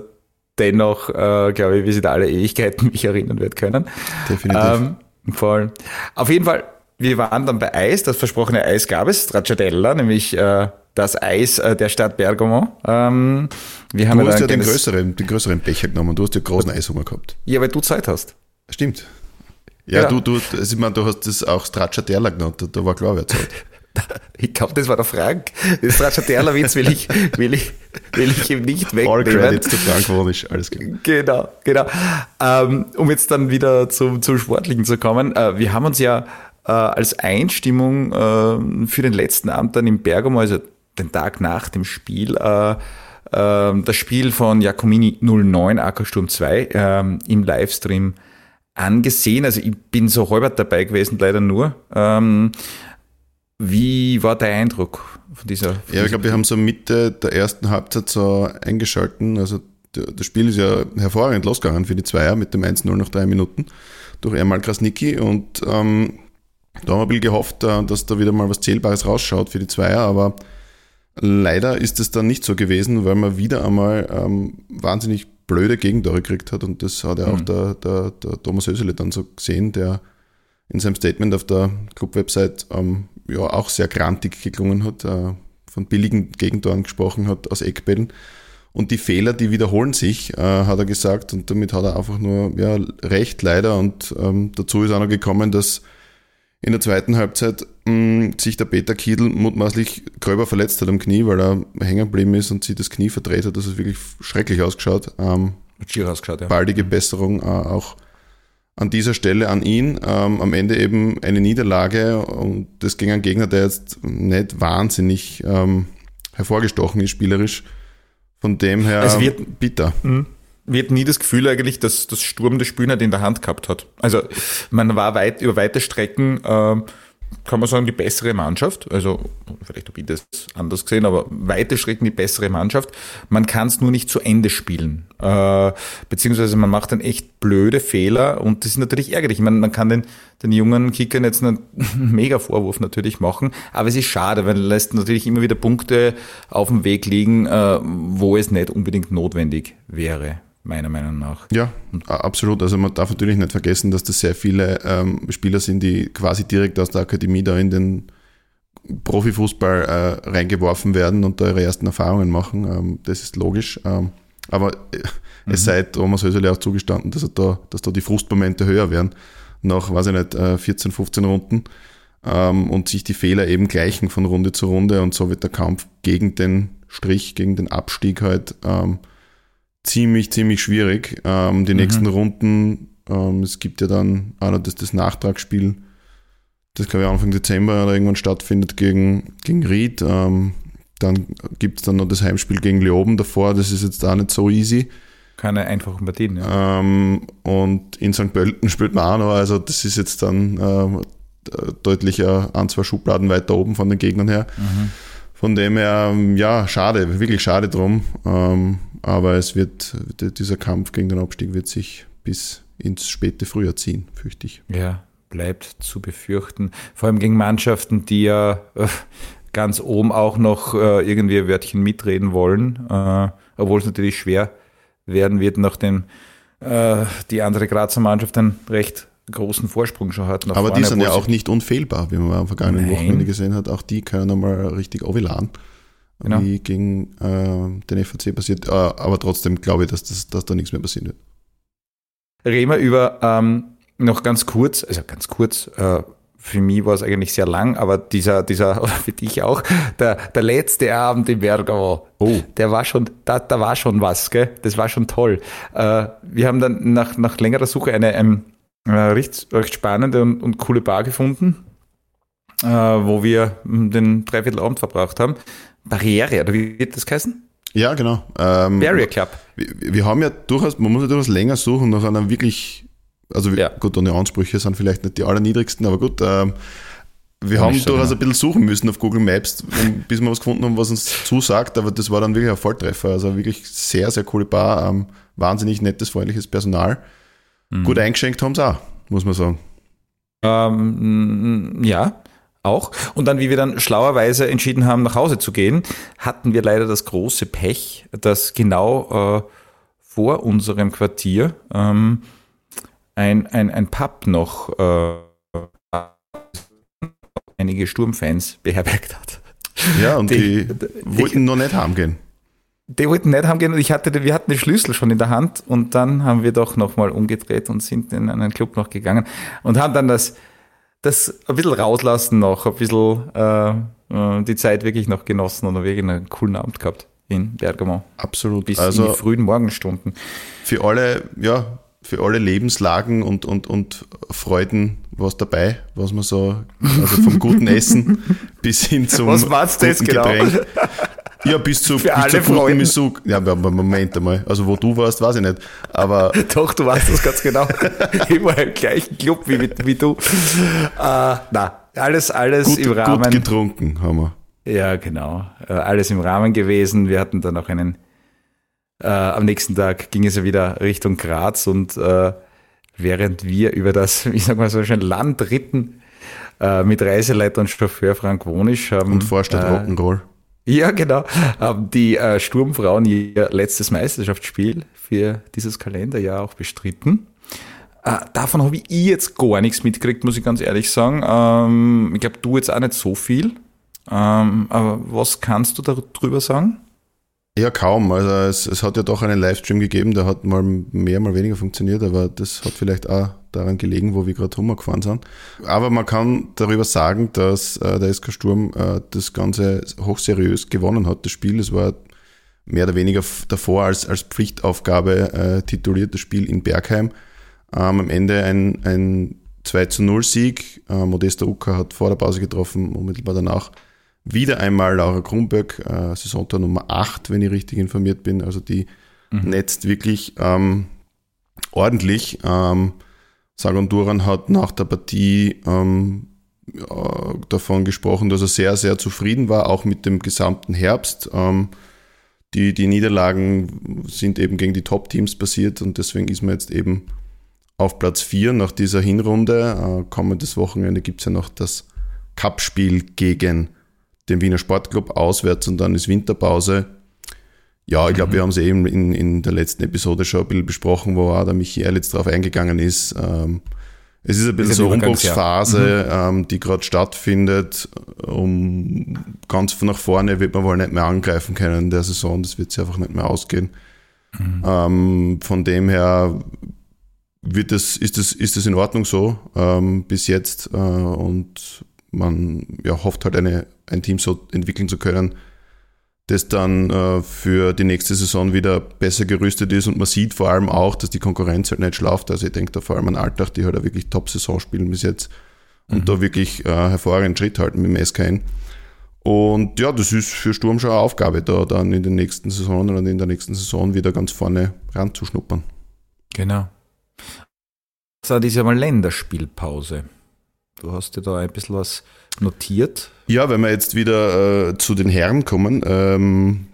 dennoch, äh, glaube ich, wir sind alle Ewigkeiten [LAUGHS] mich erinnern wird können. Definitiv. Ähm, voll. Auf jeden Fall, wir waren dann bei Eis, das versprochene Eis gab es, Stracciatella, nämlich äh, das Eis äh, der Stadt Bergamo. Ähm, wir haben Du hast ja den größeren, den größeren Becher genommen. Du hast ja großen Eishunger gehabt. Ja, weil du Zeit hast. Stimmt. Ja, Ja. du, du, also ich meine, du hast das auch Stracciatella genannt. Da- Da war klar, wer zahlt. [LAUGHS] Ich glaube, das war der Frank. Den Stracciatella-Witz will ich, will, ich, will ich ihm nicht All wegnehmen. credits to Frank Wonisch. Alles klar. Genau, genau. Ähm, um jetzt dann wieder zum, zum Sportlichen zu kommen. Äh, wir haben uns ja äh, als Einstimmung äh, für den letzten Abend dann in Bergamo, also den Tag nach dem Spiel, äh, äh, das Spiel von Jacomini 09 AK Sturm 2 ähm, im Livestream angesehen. Also ich bin so halbert dabei gewesen, leider nur. Ähm, wie war dein Eindruck von dieser? Von Ja, ich glaube, wir haben so Mitte der ersten Halbzeit so eingeschalten. Also das Spiel ist ja hervorragend losgegangen für die Zweier mit dem 1-0 nach drei Minuten durch Ermal Krasnicki und ähm, da haben wir ein bisschen gehofft, äh, dass da wieder mal was Zählbares rausschaut für die Zweier, aber leider ist es dann nicht so gewesen, weil man wieder einmal ähm, wahnsinnig blöde Gegentore gekriegt hat und das hat ja auch der, der, der Thomas Hösele dann so gesehen, der in seinem Statement auf der Club-Website ähm, ja auch sehr grantig geklungen hat, äh, von billigen Gegentoren gesprochen hat aus Eckbällen. Und die Fehler, die wiederholen sich, äh, hat er gesagt. Und damit hat er einfach nur ja, recht, leider. Und ähm, dazu ist auch noch gekommen, dass in der zweiten Halbzeit mh, sich der Peter Kiedl mutmaßlich gröber verletzt hat am Knie, weil er hängen geblieben ist und sich das Knie verdreht hat. Das ist wirklich schrecklich ausgeschaut. Ähm, Schier ausgeschaut, ja. baldige Besserung äh, auch an dieser Stelle an ihn. Ähm, am Ende eben eine Niederlage und das gegen einen Gegner, der jetzt nicht wahnsinnig ähm, hervorgestochen ist, spielerisch. Von dem her Es wird- bitter. Wird nie das Gefühl eigentlich, dass das Sturm Spiel nicht in der Hand gehabt hat. Also man war weit über weite Strecken, ähm, kann man sagen, die bessere Mannschaft. Also vielleicht habe ich das anders gesehen, aber weite Strecken die bessere Mannschaft. Man kann es nur nicht zu Ende spielen. Äh, beziehungsweise man macht dann echt blöde Fehler und das ist natürlich ärgerlich. Ich meine, man kann den, den jungen Kickern jetzt einen [LAUGHS] mega Vorwurf natürlich machen, aber es ist schade, weil er lässt natürlich immer wieder Punkte auf dem Weg liegen, äh, wo es nicht unbedingt notwendig wäre, meiner Meinung nach. Ja, absolut. Also man darf natürlich nicht vergessen, dass das sehr viele ähm, Spieler sind, die quasi direkt aus der Akademie da in den Profifußball äh, reingeworfen werden und da ihre ersten Erfahrungen machen. Ähm, das ist logisch. Ähm, aber äh, es sei Thomas Hösele auch zugestanden, dass, er da, dass da die Frustmomente höher werden, nach, weiß ich nicht, äh, 14, 15 Runden ähm, und sich die Fehler eben gleichen von Runde zu Runde und so wird der Kampf gegen den Strich, gegen den Abstieg halt ähm, ziemlich, ziemlich schwierig. Ähm, die nächsten Runden, ähm, es gibt ja dann auch noch das, das Nachtragsspiel, das glaube ich Anfang Dezember oder irgendwann stattfindet gegen, gegen Ried. Ähm, dann gibt es dann noch das Heimspiel gegen Leoben davor, das ist jetzt auch nicht so easy. Keine einfachen Partien, ja. Ähm, und in St. Pölten [LAUGHS] spielt man auch noch, also das ist jetzt dann äh, deutlicher ein, zwei Schubladen weiter oben von den Gegnern her. Von dem her, ähm, ja, schade, wirklich schade drum. Ähm, aber es wird, dieser Kampf gegen den Abstieg wird sich bis ins späte Frühjahr ziehen, fürchte ich. Ja, bleibt zu befürchten. Vor allem gegen Mannschaften, die ja äh, ganz oben auch noch äh, irgendwie ein Wörtchen mitreden wollen, äh, obwohl es natürlich schwer werden wird, nachdem die andere Grazer Mannschaft einen recht großen Vorsprung schon hat. Aber die vorne, sind wo ja auch nicht unfehlbar, wie man am vergangenen. Wochenende gesehen hat. Auch die können einmal richtig overladen, Genau. wie gegen äh, den FAC passiert. Äh, aber trotzdem glaube ich, dass, das, dass da nichts mehr passieren wird. Reden wir über ähm, noch ganz kurz, also ganz kurz, äh, für mich war es eigentlich sehr lang, aber dieser, dieser, [LAUGHS] oder für dich auch, der, der letzte Abend im Bergamo, Oh. der war schon, da, da war schon was, gell? Das war schon toll. Äh, wir haben dann nach, nach längerer Suche eine ähm, äh, recht, recht spannende und, und coole Bar gefunden, äh, wo wir mm, den Dreiviertelabend verbracht haben. Barriere, oder wie wird das heißen? Ja, genau. Ähm, Barrier Club. wir, wir haben ja durchaus, man muss ja durchaus länger suchen nach einer wirklich, also Ja. gut, ohne Ansprüche sind vielleicht nicht die allerniedrigsten, aber gut, ähm, wir haben so durchaus genau. ein bisschen suchen müssen auf Google Maps, bis wir was gefunden haben, was uns zusagt, aber das war dann wirklich ein Volltreffer. Also wirklich sehr, sehr coole Bar, ähm, wahnsinnig nettes, freundliches Personal. Mhm. Gut eingeschenkt haben sie auch, muss man sagen. Ähm, ja, auch. Und dann, wie wir dann schlauerweise entschieden haben, nach Hause zu gehen, hatten wir leider das große Pech, dass genau äh, vor unserem Quartier ähm, ein, ein, ein Pub noch äh, einige Sturmfans beherbergt hat. Ja, und die, Die- wollten noch nicht heimgehen. Die wollten nicht haben gehen und ich hatte, wir hatten den Schlüssel schon in der Hand und dann haben wir doch nochmal umgedreht und sind in einen Club noch gegangen und haben dann das, das ein bisschen rauslassen noch, ein bisschen äh, äh, die Zeit wirklich noch genossen und wirklich einen coolen Abend gehabt in Bergamo. Absolut. Bis in also die frühen Morgenstunden. für alle, ja, für alle Lebenslagen und, und, und Freuden was dabei, was man so, also vom guten Essen [LAUGHS] bis hin zum Was meinst du jetzt guten genau? Getränk. Ja, bis zu, [LAUGHS] bis alle zu guten Freuden. Misug. Ja, Moment einmal. Also wo du warst, weiß ich nicht. Aber [LAUGHS] Doch, du weißt das ganz genau. [LAUGHS] ich war im gleichen Club wie, wie du. Äh, na, alles, alles gut, im gut Rahmen. getrunken haben wir. Ja, genau. Äh, alles im Rahmen gewesen. Wir hatten dann auch einen, äh, am nächsten Tag ging es ja wieder Richtung Graz und äh, während wir über das, ich sag mal so schön, Land ritten, äh, mit Reiseleiter und Chauffeur Frank Wonisch haben. Und Vorstadt äh, Rock'n'Roll. Ja, genau. Haben die äh, Sturmfrauen ihr letztes Meisterschaftsspiel für dieses Kalenderjahr auch bestritten. Äh, davon habe ich jetzt gar nichts mitgekriegt, muss ich ganz ehrlich sagen. Ähm, ich glaube, du jetzt auch nicht so viel. Ähm, aber was kannst du darüber sagen? Ja, kaum. Also es, es hat ja doch einen Livestream gegeben, der hat mal mehr, mal weniger funktioniert, aber das hat vielleicht auch daran gelegen, wo wir gerade rumgefahren sind. Aber man kann darüber sagen, dass äh, der SK Sturm äh, das Ganze hochseriös gewonnen hat, das Spiel. Es war mehr oder weniger davor als, als Pflichtaufgabe äh, das Spiel in Bergheim. Ähm, am Ende ein, ein 2 zu 0 Sieg. Äh, Modesta Ucker hat vor der Pause getroffen, unmittelbar danach wieder einmal Laura Krumböck, äh, Saisontor Nummer 8, wenn ich richtig informiert bin. Also die mhm. netzt wirklich ähm, ordentlich. Ähm, Sagan Duran hat nach der Partie ähm, äh, davon gesprochen, dass er sehr, sehr zufrieden war, auch mit dem gesamten Herbst. Ähm, die, die Niederlagen sind eben gegen die Top-Teams passiert und deswegen ist man jetzt eben auf Platz 4 nach dieser Hinrunde. Äh, kommendes Wochenende gibt es ja noch das Cup-Spiel gegen den Wiener Sportclub auswärts und dann ist Winterpause. Ja, ich glaube, mhm. wir haben es eben in, in der letzten Episode schon ein bisschen besprochen, wo auch der Michael jetzt drauf eingegangen ist. Ähm, es ist ein bisschen ist so Umbruchsphase, mhm. ähm, die gerade stattfindet. Um ganz nach vorne wird man wohl nicht mehr angreifen können in der Saison. Das wird sich einfach nicht mehr ausgehen. Mhm. Ähm, von dem her wird das, ist, das, ist das in Ordnung so ähm, bis jetzt. Äh, und man ja, hofft halt eine, ein Team so entwickeln zu können, das dann äh, für die nächste Saison wieder besser gerüstet ist und man sieht vor allem auch, dass die Konkurrenz halt nicht schlaft. Also ich denke da vor allem an Alltag, die halt auch wirklich Top-Saison spielen bis jetzt und mhm. da wirklich äh, hervorragenden Schritt halten mit dem SKN. Und ja, das ist für Sturm schon eine Aufgabe, da dann in den nächsten Saisonen und in der nächsten Saison wieder ganz vorne ranzuschnuppern. Genau. Das ist ja mal Länderspielpause. Du hast dir da ein bisschen was notiert. Ja, wenn wir jetzt wieder äh, zu den Herren kommen, ähm,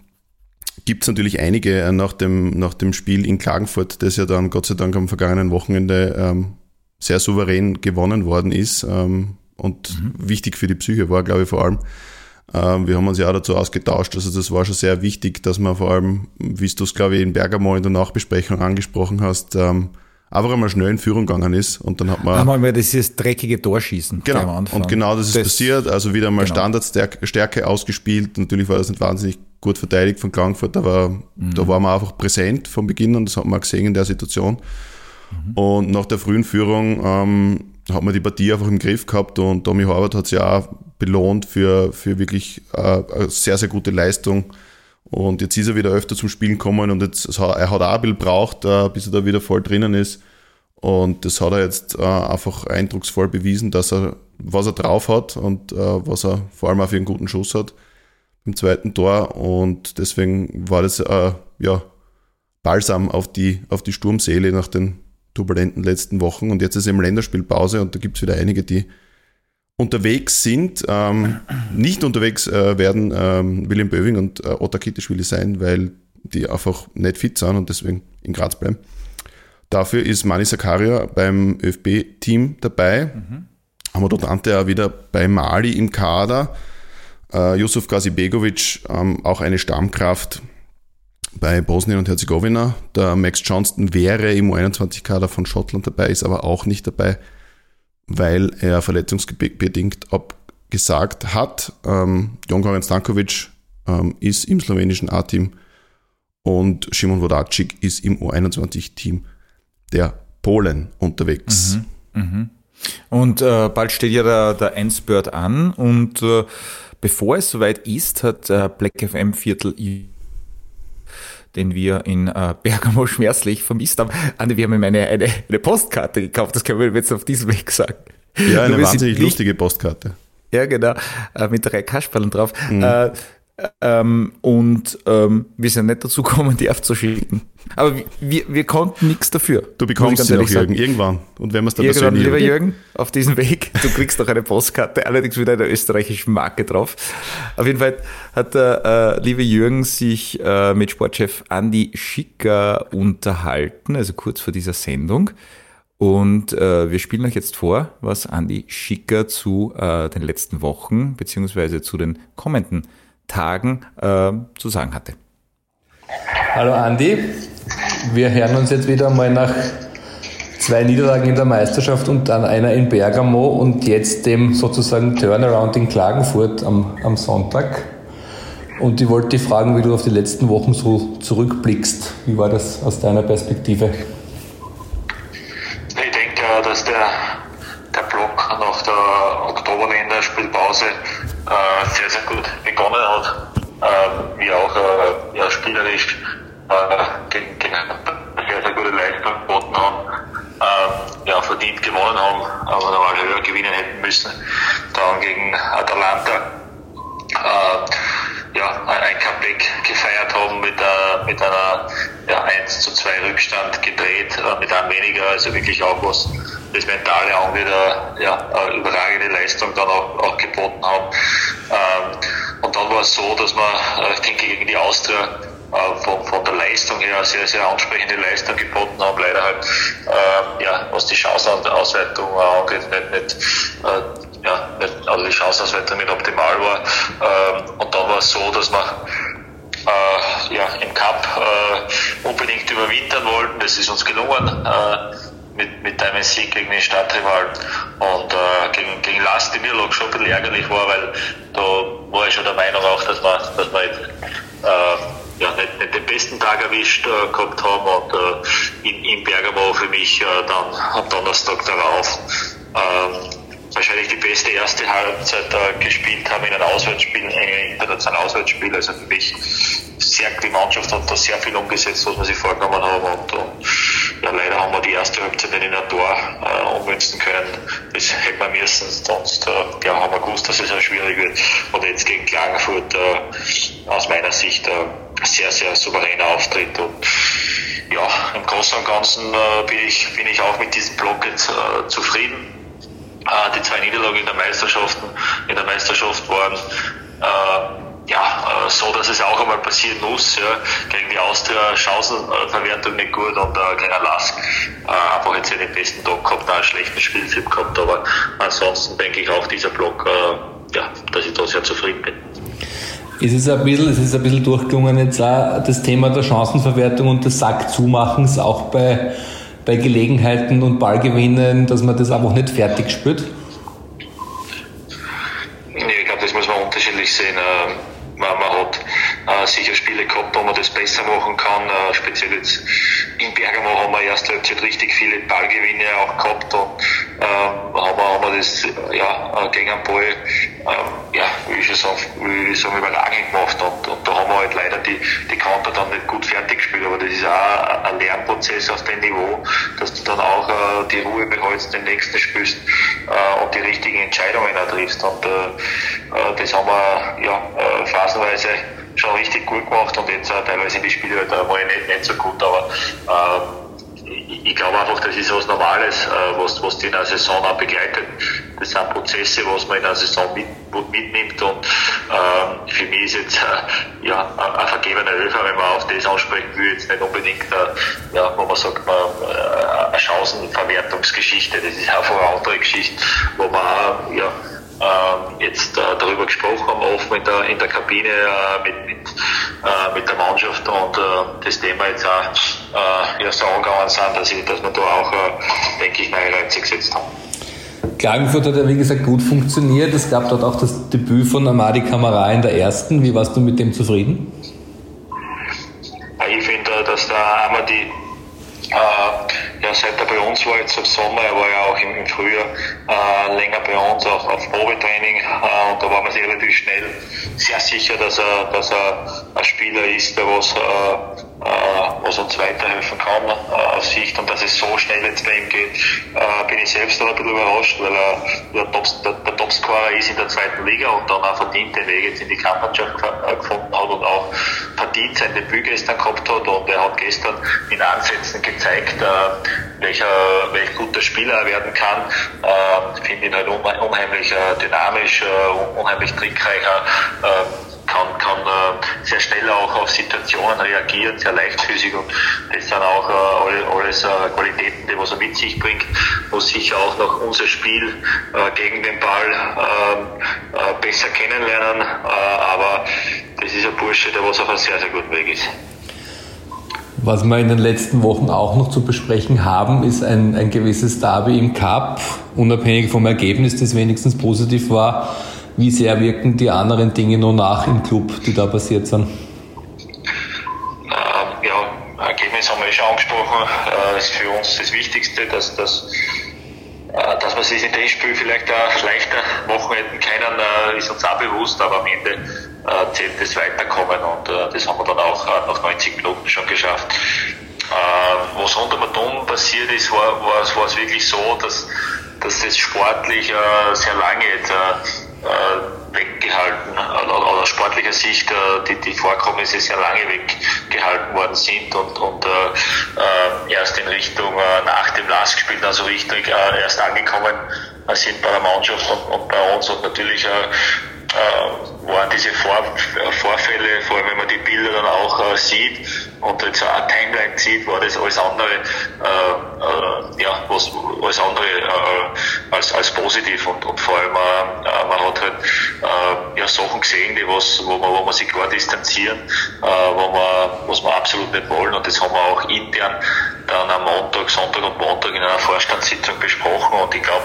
gibt es natürlich einige äh, nach, dem, nach dem Spiel in Klagenfurt, das ja dann Gott sei Dank am vergangenen Wochenende ähm, sehr souverän gewonnen worden ist ähm, und mhm. wichtig für die Psyche war, glaube ich, vor allem. Ähm, wir haben uns ja auch dazu ausgetauscht, also das war schon sehr wichtig, dass man vor allem, wie du es, glaube ich, in Bergamo in der Nachbesprechung angesprochen hast, ähm, einfach einmal schnell in Führung gegangen ist und dann hat man. Einmal mal dieses dreckige Torschießen. Genau. Und genau das ist das, passiert. Also wieder mal genau. Standardstärke ausgespielt. Natürlich war das nicht wahnsinnig gut verteidigt von Klagenfurt, aber mhm. da war man einfach präsent von Beginn und das hat man gesehen in der Situation. Mhm. Und nach der frühen Führung ähm, hat man die Partie einfach im Griff gehabt und Tommy Horvath hat sich auch belohnt für, für wirklich äh, eine sehr, sehr gute Leistung und jetzt ist er wieder öfter zum Spielen gekommen und jetzt, er hat auch ein bisschen braucht, äh, bis er da wieder voll drinnen ist. Und das hat er jetzt äh, einfach eindrucksvoll bewiesen, dass er, was er drauf hat und äh, was er vor allem auch für einen guten Schuss hat im zweiten Tor. Und deswegen war das ja Balsam auf die, auf die Sturmseele nach den turbulenten letzten Wochen. Und jetzt ist eben Länderspielpause und da gibt es wieder einige, die unterwegs sind. Ähm, nicht unterwegs äh, werden ähm, William Böving und äh, Otta Kittischwili sein, weil die einfach nicht fit sind und deswegen in Graz bleiben. Dafür ist Mani Sakaria beim ÖFB-Team dabei. Mhm. Haben wir dort Ante auch wieder bei Mali im Kader. Äh, Yusuf Gazibegovic, ähm, auch eine Stammkraft bei Bosnien und Herzegowina. Der Max Johnston wäre im U21-Kader von Schottland dabei, ist aber auch nicht dabei weil er verletzungsbedingt abgesagt hat. Ähm, Jon Stankovic ähm, ist im slowenischen A-Team und Szymon Wodaczyk ist im U21-Team der Polen unterwegs. Mhm, mh. Und äh, bald steht ja der, der Endspurt an und äh, bevor es soweit ist, hat äh, Black FM Viertel den wir in äh, Bergamo schmerzlich vermisst haben. Andi, wir haben ihm eine, eine, eine Postkarte gekauft, das können wir jetzt auf diesem Weg sagen. Ja, eine wahnsinnig lustige Postkarte. Ja, genau, äh, mit drei Kasperlen drauf. Mhm. Äh, ähm, und ähm, wir sind nicht dazu gekommen, die aufzuschicken. Aber wir, wir konnten nichts dafür. Du bekommst sie noch, Jürgen, irgendwann. Und wenn wir es dann Irgendwann, lieber Jürgen, auf diesem Weg, du kriegst doch eine Postkarte, allerdings mit einer österreichischen Marke drauf. Auf jeden Fall hat der äh, liebe Jürgen sich äh, mit Sportchef Andy Schicker unterhalten, also kurz vor dieser Sendung. Und äh, wir spielen euch jetzt vor, was Andy Schicker zu äh, den letzten Wochen beziehungsweise zu den kommenden Tagen äh, zu sagen hatte. Hallo Andi, wir hören uns jetzt wieder mal nach zwei Niederlagen in der Meisterschaft und dann einer in Bergamo und jetzt dem sozusagen Turnaround in Klagenfurt am, am Sonntag. Und ich wollte dich fragen, wie du auf die letzten Wochen so zurückblickst. Wie war das aus deiner Perspektive? Angeht, äh, ja, eine überragende Leistung dann auch, auch geboten haben. Ähm, und dann war es so, dass man, äh, ich denke, gegen die Austria äh, von, von der Leistung her sehr, sehr ansprechende Leistung geboten haben. Leider halt, äh, ja, was die Chancenausweitung angeht, nicht, nicht äh, ja, also die Chancenauswertung nicht optimal war. Ähm, und dann war es so, dass wir äh, ja, im Cup äh, unbedingt überwintern wollten. Das ist uns gelungen. Mit, mit einem Sieg gegen den Stadtrivalen und äh, gegen, gegen Last die Niederlage schon ein bisschen ärgerlich war, weil da war ich schon der Meinung auch, dass wir, dass wir jetzt, äh, ja, nicht, nicht den besten Tag erwischt äh, gehabt haben und äh, in, in Bergamo für mich äh, dann am Donnerstag darauf ähm, wahrscheinlich die beste erste Halbzeit äh, gespielt haben in einem Auswärtsspiel, in einem internationalen Auswärtsspiel. Also für mich sehr, die Mannschaft hat da sehr viel umgesetzt, was wir sich vorgenommen haben. Und, und ja, leider haben wir die erste Halbzeit nicht in ein Tor äh, ummünzen können. Das hätten wir müssen, sonst äh, ja, haben wir gewusst, dass es auch schwierig wird. Und jetzt gegen Klagenfurt äh, aus meiner Sicht äh, sehr, sehr souveräner Auftritt. Und ja, im Großen und Ganzen äh, bin, ich, bin ich auch mit diesem Block jetzt äh, zufrieden äh, die zwei Niederlagen in der Meisterschaften, in der Meisterschaft waren äh, ja, äh, so, dass es auch einmal passieren muss. Ja. Gegen die Austria Chancenverwertung nicht gut und äh, gegen Lask äh, einfach jetzt den besten Tag gehabt, auch einen schlechten Spieltipp gehabt. Aber ansonsten denke ich auch dieser Block, äh, ja, dass ich da sehr zufrieden bin. Es ist ein bisschen, es ist ein bisschen durchgelungen jetzt auch das Thema der Chancenverwertung und des Sackzumachens auch bei bei Gelegenheiten und Ballgewinnen, dass man das einfach nicht fertig spürt? Nee, ich glaube, das muss man unterschiedlich sehen. Ähm, man, man hat äh, sicher Spiele gehabt, wo man das besser machen kann. Äh, speziell jetzt in Bergamo haben wir erst Halbzeit richtig viele Ballgewinne auch gehabt und haben, wir, haben wir das ja, gegen den Ball ähm, ja, wie ich wie ich sagen, überragend gemacht. Und, und da haben wir halt leider die, die Counter dann nicht gut fertig gespielt, aber das ist auch ein Lernprozess auf dem Niveau, dass du dann auch äh, die Ruhe behältst, den nächsten spielst äh, und die richtigen Entscheidungen auch triffst. Und äh, äh das haben wir ja, äh, phasenweise schon richtig gut gemacht. Und jetzt äh, teilweise die Spiele halt einmal nicht, nicht so gut, aber äh, ich glaube einfach, das ist was Normales, äh, was, was die in einer Saison auch begleitet. Das sind Prozesse, was man in einer Saison mit, mitnimmt und ähm, für mich ist jetzt äh, ja, ein vergebener Helfer, wenn man auf das ansprechen will, jetzt nicht unbedingt, äh, ja, wo man sagt, man, äh, eine Chancenverwertungsgeschichte, das ist einfach eine andere Geschichte, wo man ja, jetzt äh, darüber gesprochen haben, offen in der, in der Kabine äh, mit, mit, äh, mit der Mannschaft und das Thema jetzt auch äh, ja, so angegangen sind, dass, ich, dass wir da auch, denke ich, neue Reize gesetzt haben. Klagenfurt hat ja wie gesagt gut funktioniert. Es gab dort auch das Debüt von Amadi Kamara in der ersten. Wie warst du mit dem zufrieden? Ich finde, dass der Amadi äh, ja, seit er bei uns war jetzt im Sommer, er war ja auch im, Frühjahr äh, länger bei uns auf, auf Probetraining äh, und da war man sich relativ schnell sehr sicher, dass er, dass er ein Spieler ist, der was, äh, äh, was uns weiterhelfen kann äh, auf Sicht und dass es so schnell jetzt bei ihm geht, äh, bin ich selbst noch ein bisschen überrascht, weil er der, Top, der, der Topscorer ist in der zweiten Liga und dann auch verdient den Weg jetzt in die Kampfmannschaft äh, gefunden hat und auch verdient sein Debüt gestern gehabt hat und er hat gestern in Ansätzen gezeigt, äh, welcher, welch guter Spieler er werden kann. Äh, Finde ihn halt unheimlich äh, dynamisch, äh, unheimlich trickreicher. Äh, kann, kann äh, sehr schnell auch auf Situationen reagieren, sehr leichtfüßig und das sind auch alles Qualitäten, die was er mit sich bringt, muss sicher auch noch unser Spiel gegen den Ball ähm, äh, besser kennenlernen, aber das ist ein Bursche, der was auf einem sehr, sehr guten Weg ist. Was wir in den letzten Wochen auch noch zu besprechen haben, ist ein, ein gewisses Derby im Cup, unabhängig vom Ergebnis, das wenigstens positiv war wie sehr wirken die anderen Dinge noch nach im Club, die da passiert sind? Ähm, ja, Ergebnis haben wir schon angesprochen. Äh, ist für uns das Wichtigste, dass, dass, äh, dass wir sich in dem Spiel vielleicht auch leichter machen hätten können, äh, ist uns auch bewusst, aber am Ende äh, das Weiterkommen und äh, das haben wir dann auch äh, nach 90 Minuten schon geschafft. Äh, was unter dem passiert ist, war, war, war es wirklich so, dass, dass das sportlich äh, sehr lange jetzt, äh, äh, weggehalten oder aus sportlicher Sicht äh, die, die Vorkommnisse sehr lange weggehalten worden sind und, und äh, erst in Richtung äh, nach dem Lastspiel, also richtig äh, erst angekommen sind bei der Mannschaft und, und bei uns und natürlich äh, äh, waren diese Vor Vorfälle, vor allem wenn man die Bilder dann auch äh, sieht und jetzt auch Timeline sieht, war das alles andere, äh, äh, ja, was, alles andere äh, als, als positiv und, und vor allem, äh, man hat halt ja, Sachen gesehen, die was, wo, man, wo man sich klar distanzieren, wo man, was wir absolut nicht wollen und das haben wir auch intern dann am Montag, Sonntag und Montag in einer Vorstandssitzung besprochen und ich glaube,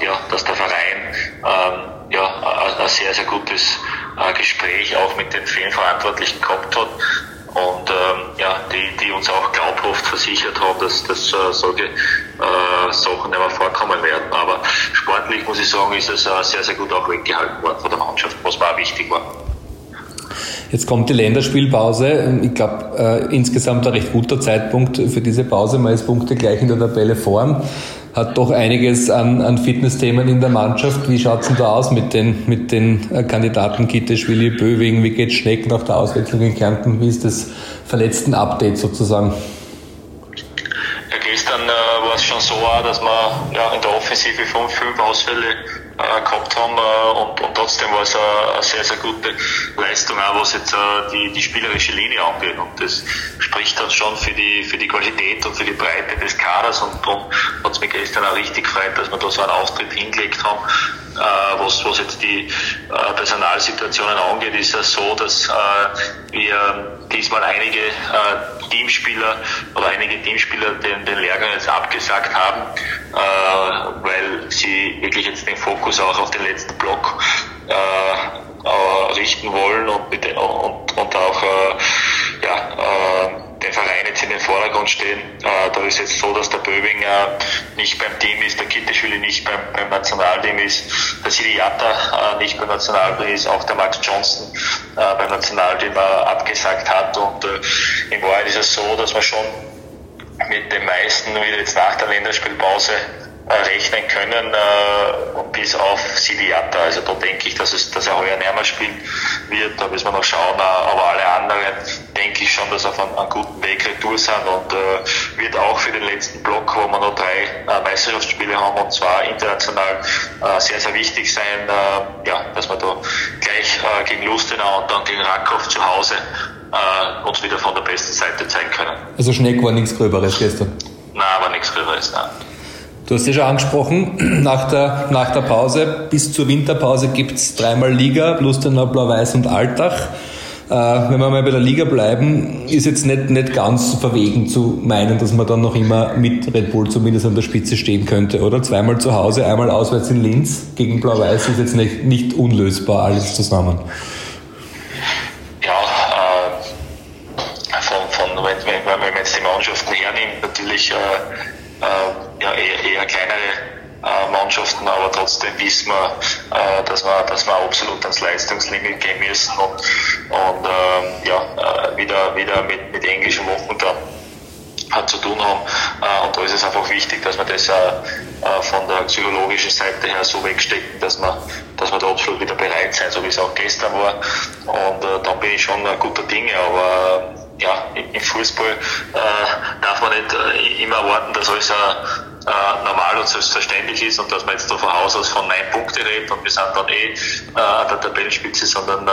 ja, dass der Verein äh, ja, ein sehr, sehr gutes äh, Gespräch auch mit den vielen Verantwortlichen gehabt hat und ähm, ja, die, die uns auch glaubhaft versichert haben, dass, dass äh, solche äh, Sachen nicht mehr vorkommen werden. Aber sportlich muss ich sagen, ist es äh, sehr, sehr gut auch weggehalten worden von der Mannschaft, was mir auch wichtig war. Jetzt kommt die Länderspielpause. Ich glaube, äh, insgesamt ein recht guter Zeitpunkt für diese Pause. Man ist Punkte gleich in der Tabelle vorn hat doch einiges an, an Fitnessthemen in der Mannschaft. Wie schaut's denn da aus mit den, mit den äh, Kandidaten Kittisch, Willi Böwing? Wie geht Schneck nach der Auswechslung in Kärnten? Wie ist das verletzten Update sozusagen? Ja, gestern äh, war es schon so, dass wir ja, in der Offensive fünf, fünf Ausfälle gehabt haben äh, und, und trotzdem war es eine, sehr, sehr gute Leistung, auch was jetzt äh, die, die spielerische Linie angeht. Und das spricht dann schon für die, für die Qualität und für die Breite des Kaders und darum hat es mich gestern auch richtig gefreut, dass wir da so einen Auftritt hingelegt haben. Äh, was, was jetzt die äh, Personalsituationen angeht, ist es so, dass äh, wir diesmal einige Teamspieler oder einige Teamspieler den, den Lehrgang jetzt abgesagt haben, weil sie wirklich jetzt den Fokus auch auf den letzten Block richten wollen und, und, und auch ja, den Verein jetzt in den Vordergrund stehen. Äh, da ist jetzt so, dass der Böbinger nicht beim Team ist, der Kitteschwili nicht beim, beim Nationalteam ist, der Sidiata äh, nicht beim Nationalteam ist, auch der Max Johnson äh, beim Nationalteam äh, abgesagt hat. Und äh, in Wahrheit ist es so, dass man schon mit den meisten wieder jetzt nach der Länderspielpause äh, rechnen können, äh, bis auf Sidiata. Also da denke ich, dass, es, dass er heuer näher spielen wird. Da müssen wir noch schauen. Äh, aber alle anderen denke ich schon, dass auf einem, einem guten Weg retour sind und äh, wird auch für den letzten Block, wo wir noch drei äh, Meisterschaftsspiele haben und zwar international äh, sehr, sehr wichtig sein, äh, ja, dass wir da gleich gegen Lustenau und dann gegen Rakow zu Hause uns wieder von der besten Seite zeigen können. Also Schneck war nichts Gröberes gestern? Nein, war nichts Gröberes, nein. Du hast ja schon angesprochen, [CLEARS THROAT] nach der, nach der Pause bis zur Winterpause gibt es dreimal Liga, Lustenau, Blau-Weiß und Altach. Äh, wenn wir mal bei der Liga bleiben, ist jetzt nicht, nicht ganz verwegen zu meinen, dass man dann noch immer mit Red Bull zumindest an der Spitze stehen könnte, oder? Zweimal zu Hause, einmal auswärts in Linz gegen Blau-Weiß ist jetzt nicht, nicht unlösbar alles zusammen. Ja, äh, wenn, wenn man jetzt die Mannschaften hernimmt, natürlich äh, äh, ja, eher, eher kleinere äh, Mannschaften, aber trotzdem wissen wir, äh, dass wir, dass wir absolut ans Leistungslimit gehen müssen und, und ähm, ja, äh, wieder, wieder mit, mit englischen Wochen da hat zu tun haben. Und da ist es einfach wichtig, dass wir das von der psychologischen Seite her so wegstecken, dass wir, dass wir da absolut wieder bereit sind, so wie es auch gestern war. Und dann bin ich schon guter Dinge, aber ja, im Fußball äh, darf man nicht äh, immer erwarten, dass alles äh, normal und selbstverständlich ist und dass man jetzt da von Haus aus von neun Punkte redet und wir sind dann eh äh, an der Tabellenspitze, sondern äh,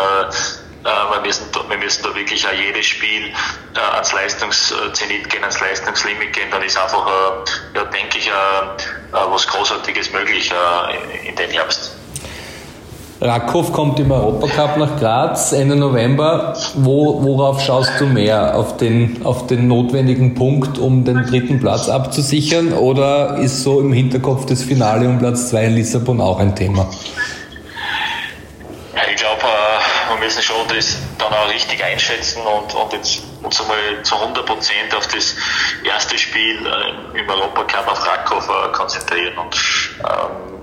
äh, wir müssen, da, wir müssen da wirklich auch jedes Spiel äh, ans Leistungszenit gehen, ans Leistungslimit gehen, dann ist einfach, äh, ja, denke ich, äh, äh, was Großartiges möglich äh, in, in den Herbst. Rakow kommt im Europacup nach Graz Ende November. Wo, worauf schaust du mehr? Auf den, auf den notwendigen Punkt, um den dritten Platz abzusichern? Oder ist so im Hinterkopf das Finale um Platz 2 in Lissabon auch ein Thema? müssen schon das dann auch richtig einschätzen und, und jetzt uns einmal zu 100 Prozent auf das erste Spiel äh, im Europacup auf Krakow äh, konzentrieren. Und ähm,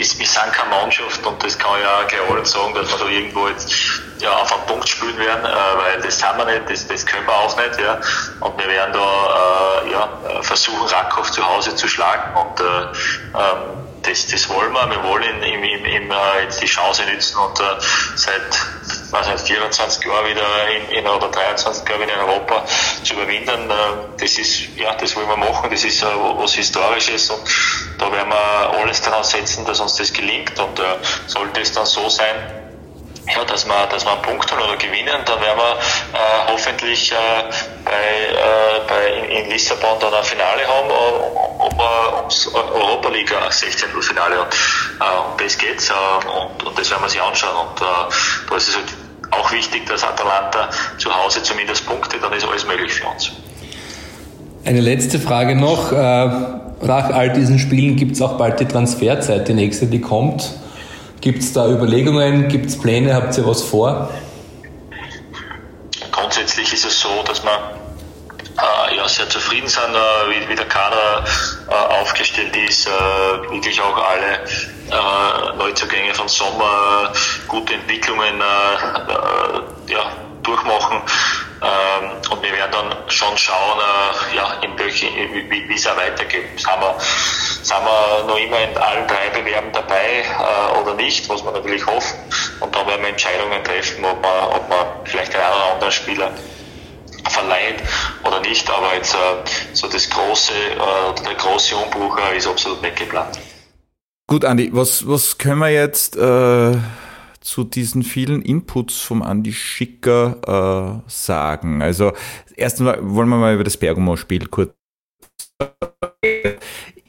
ist, wir sind keine Mannschaft und das kann ich auch gleich allen sagen, dass wir da irgendwo jetzt ja, auf einen Punkt spielen werden, äh, weil das haben wir nicht, das, das können wir auch nicht. Ja. Und wir werden da äh, ja, versuchen, Rakow zu Hause zu schlagen und äh, ähm, das, das wollen wir. Wir wollen im, im, im, äh, jetzt die Chance nutzen und äh, seit weiß nicht, 24 Jahren wieder in, in oder 23 Jahren wieder in Europa zu überwinden. Äh, das ist, ja, das wollen wir machen. Das ist äh, was Historisches und da werden wir alles daran setzen, dass uns das gelingt. Und äh, sollte es dann so sein, ja, dass wir, dass wir einen Punkt holen oder gewinnen, dann werden wir äh, hoffentlich äh, bei, äh, bei in, in, Lissabon dann ein Finale haben, um, um, um ums Europa League 16. Finale. Und, äh, um das geht's äh, und, und das werden wir sich anschauen. Und äh, da ist es halt auch wichtig, dass Atalanta zu Hause zumindest Punkte, dann ist alles möglich für uns. Eine letzte Frage noch. Äh, nach all diesen Spielen gibt es auch bald die Transferzeit, die nächste, die kommt. Gibt es da Überlegungen, gibt es Pläne, habt ihr was vor? Grundsätzlich ist es so, dass wir äh, ja, sehr zufrieden sind, äh, wie, wie, der Kader äh, aufgestellt ist, wirklich auch alle äh, Neuzugänge von Sommer, gute Entwicklungen äh, ja, durchmachen. Ähm, und wir werden dann schon schauen, äh, ja, in welche, wie es auch weitergeht. Sind wir, sind wir noch immer in allen drei Bewerben dabei äh, oder nicht, was wir natürlich hoffen. Und dann werden wir Entscheidungen treffen, ob man, ob man vielleicht einen oder anderen Spieler verleiht oder nicht. Aber jetzt äh, so das große, äh, der große Umbruch äh, ist absolut weggeplant. Gut, Andi, was, was können wir jetzt äh, zu diesen vielen Inputs vom Andi Schicker äh, sagen? Also erstmal wollen wir mal über das Bergamo-Spiel kurz.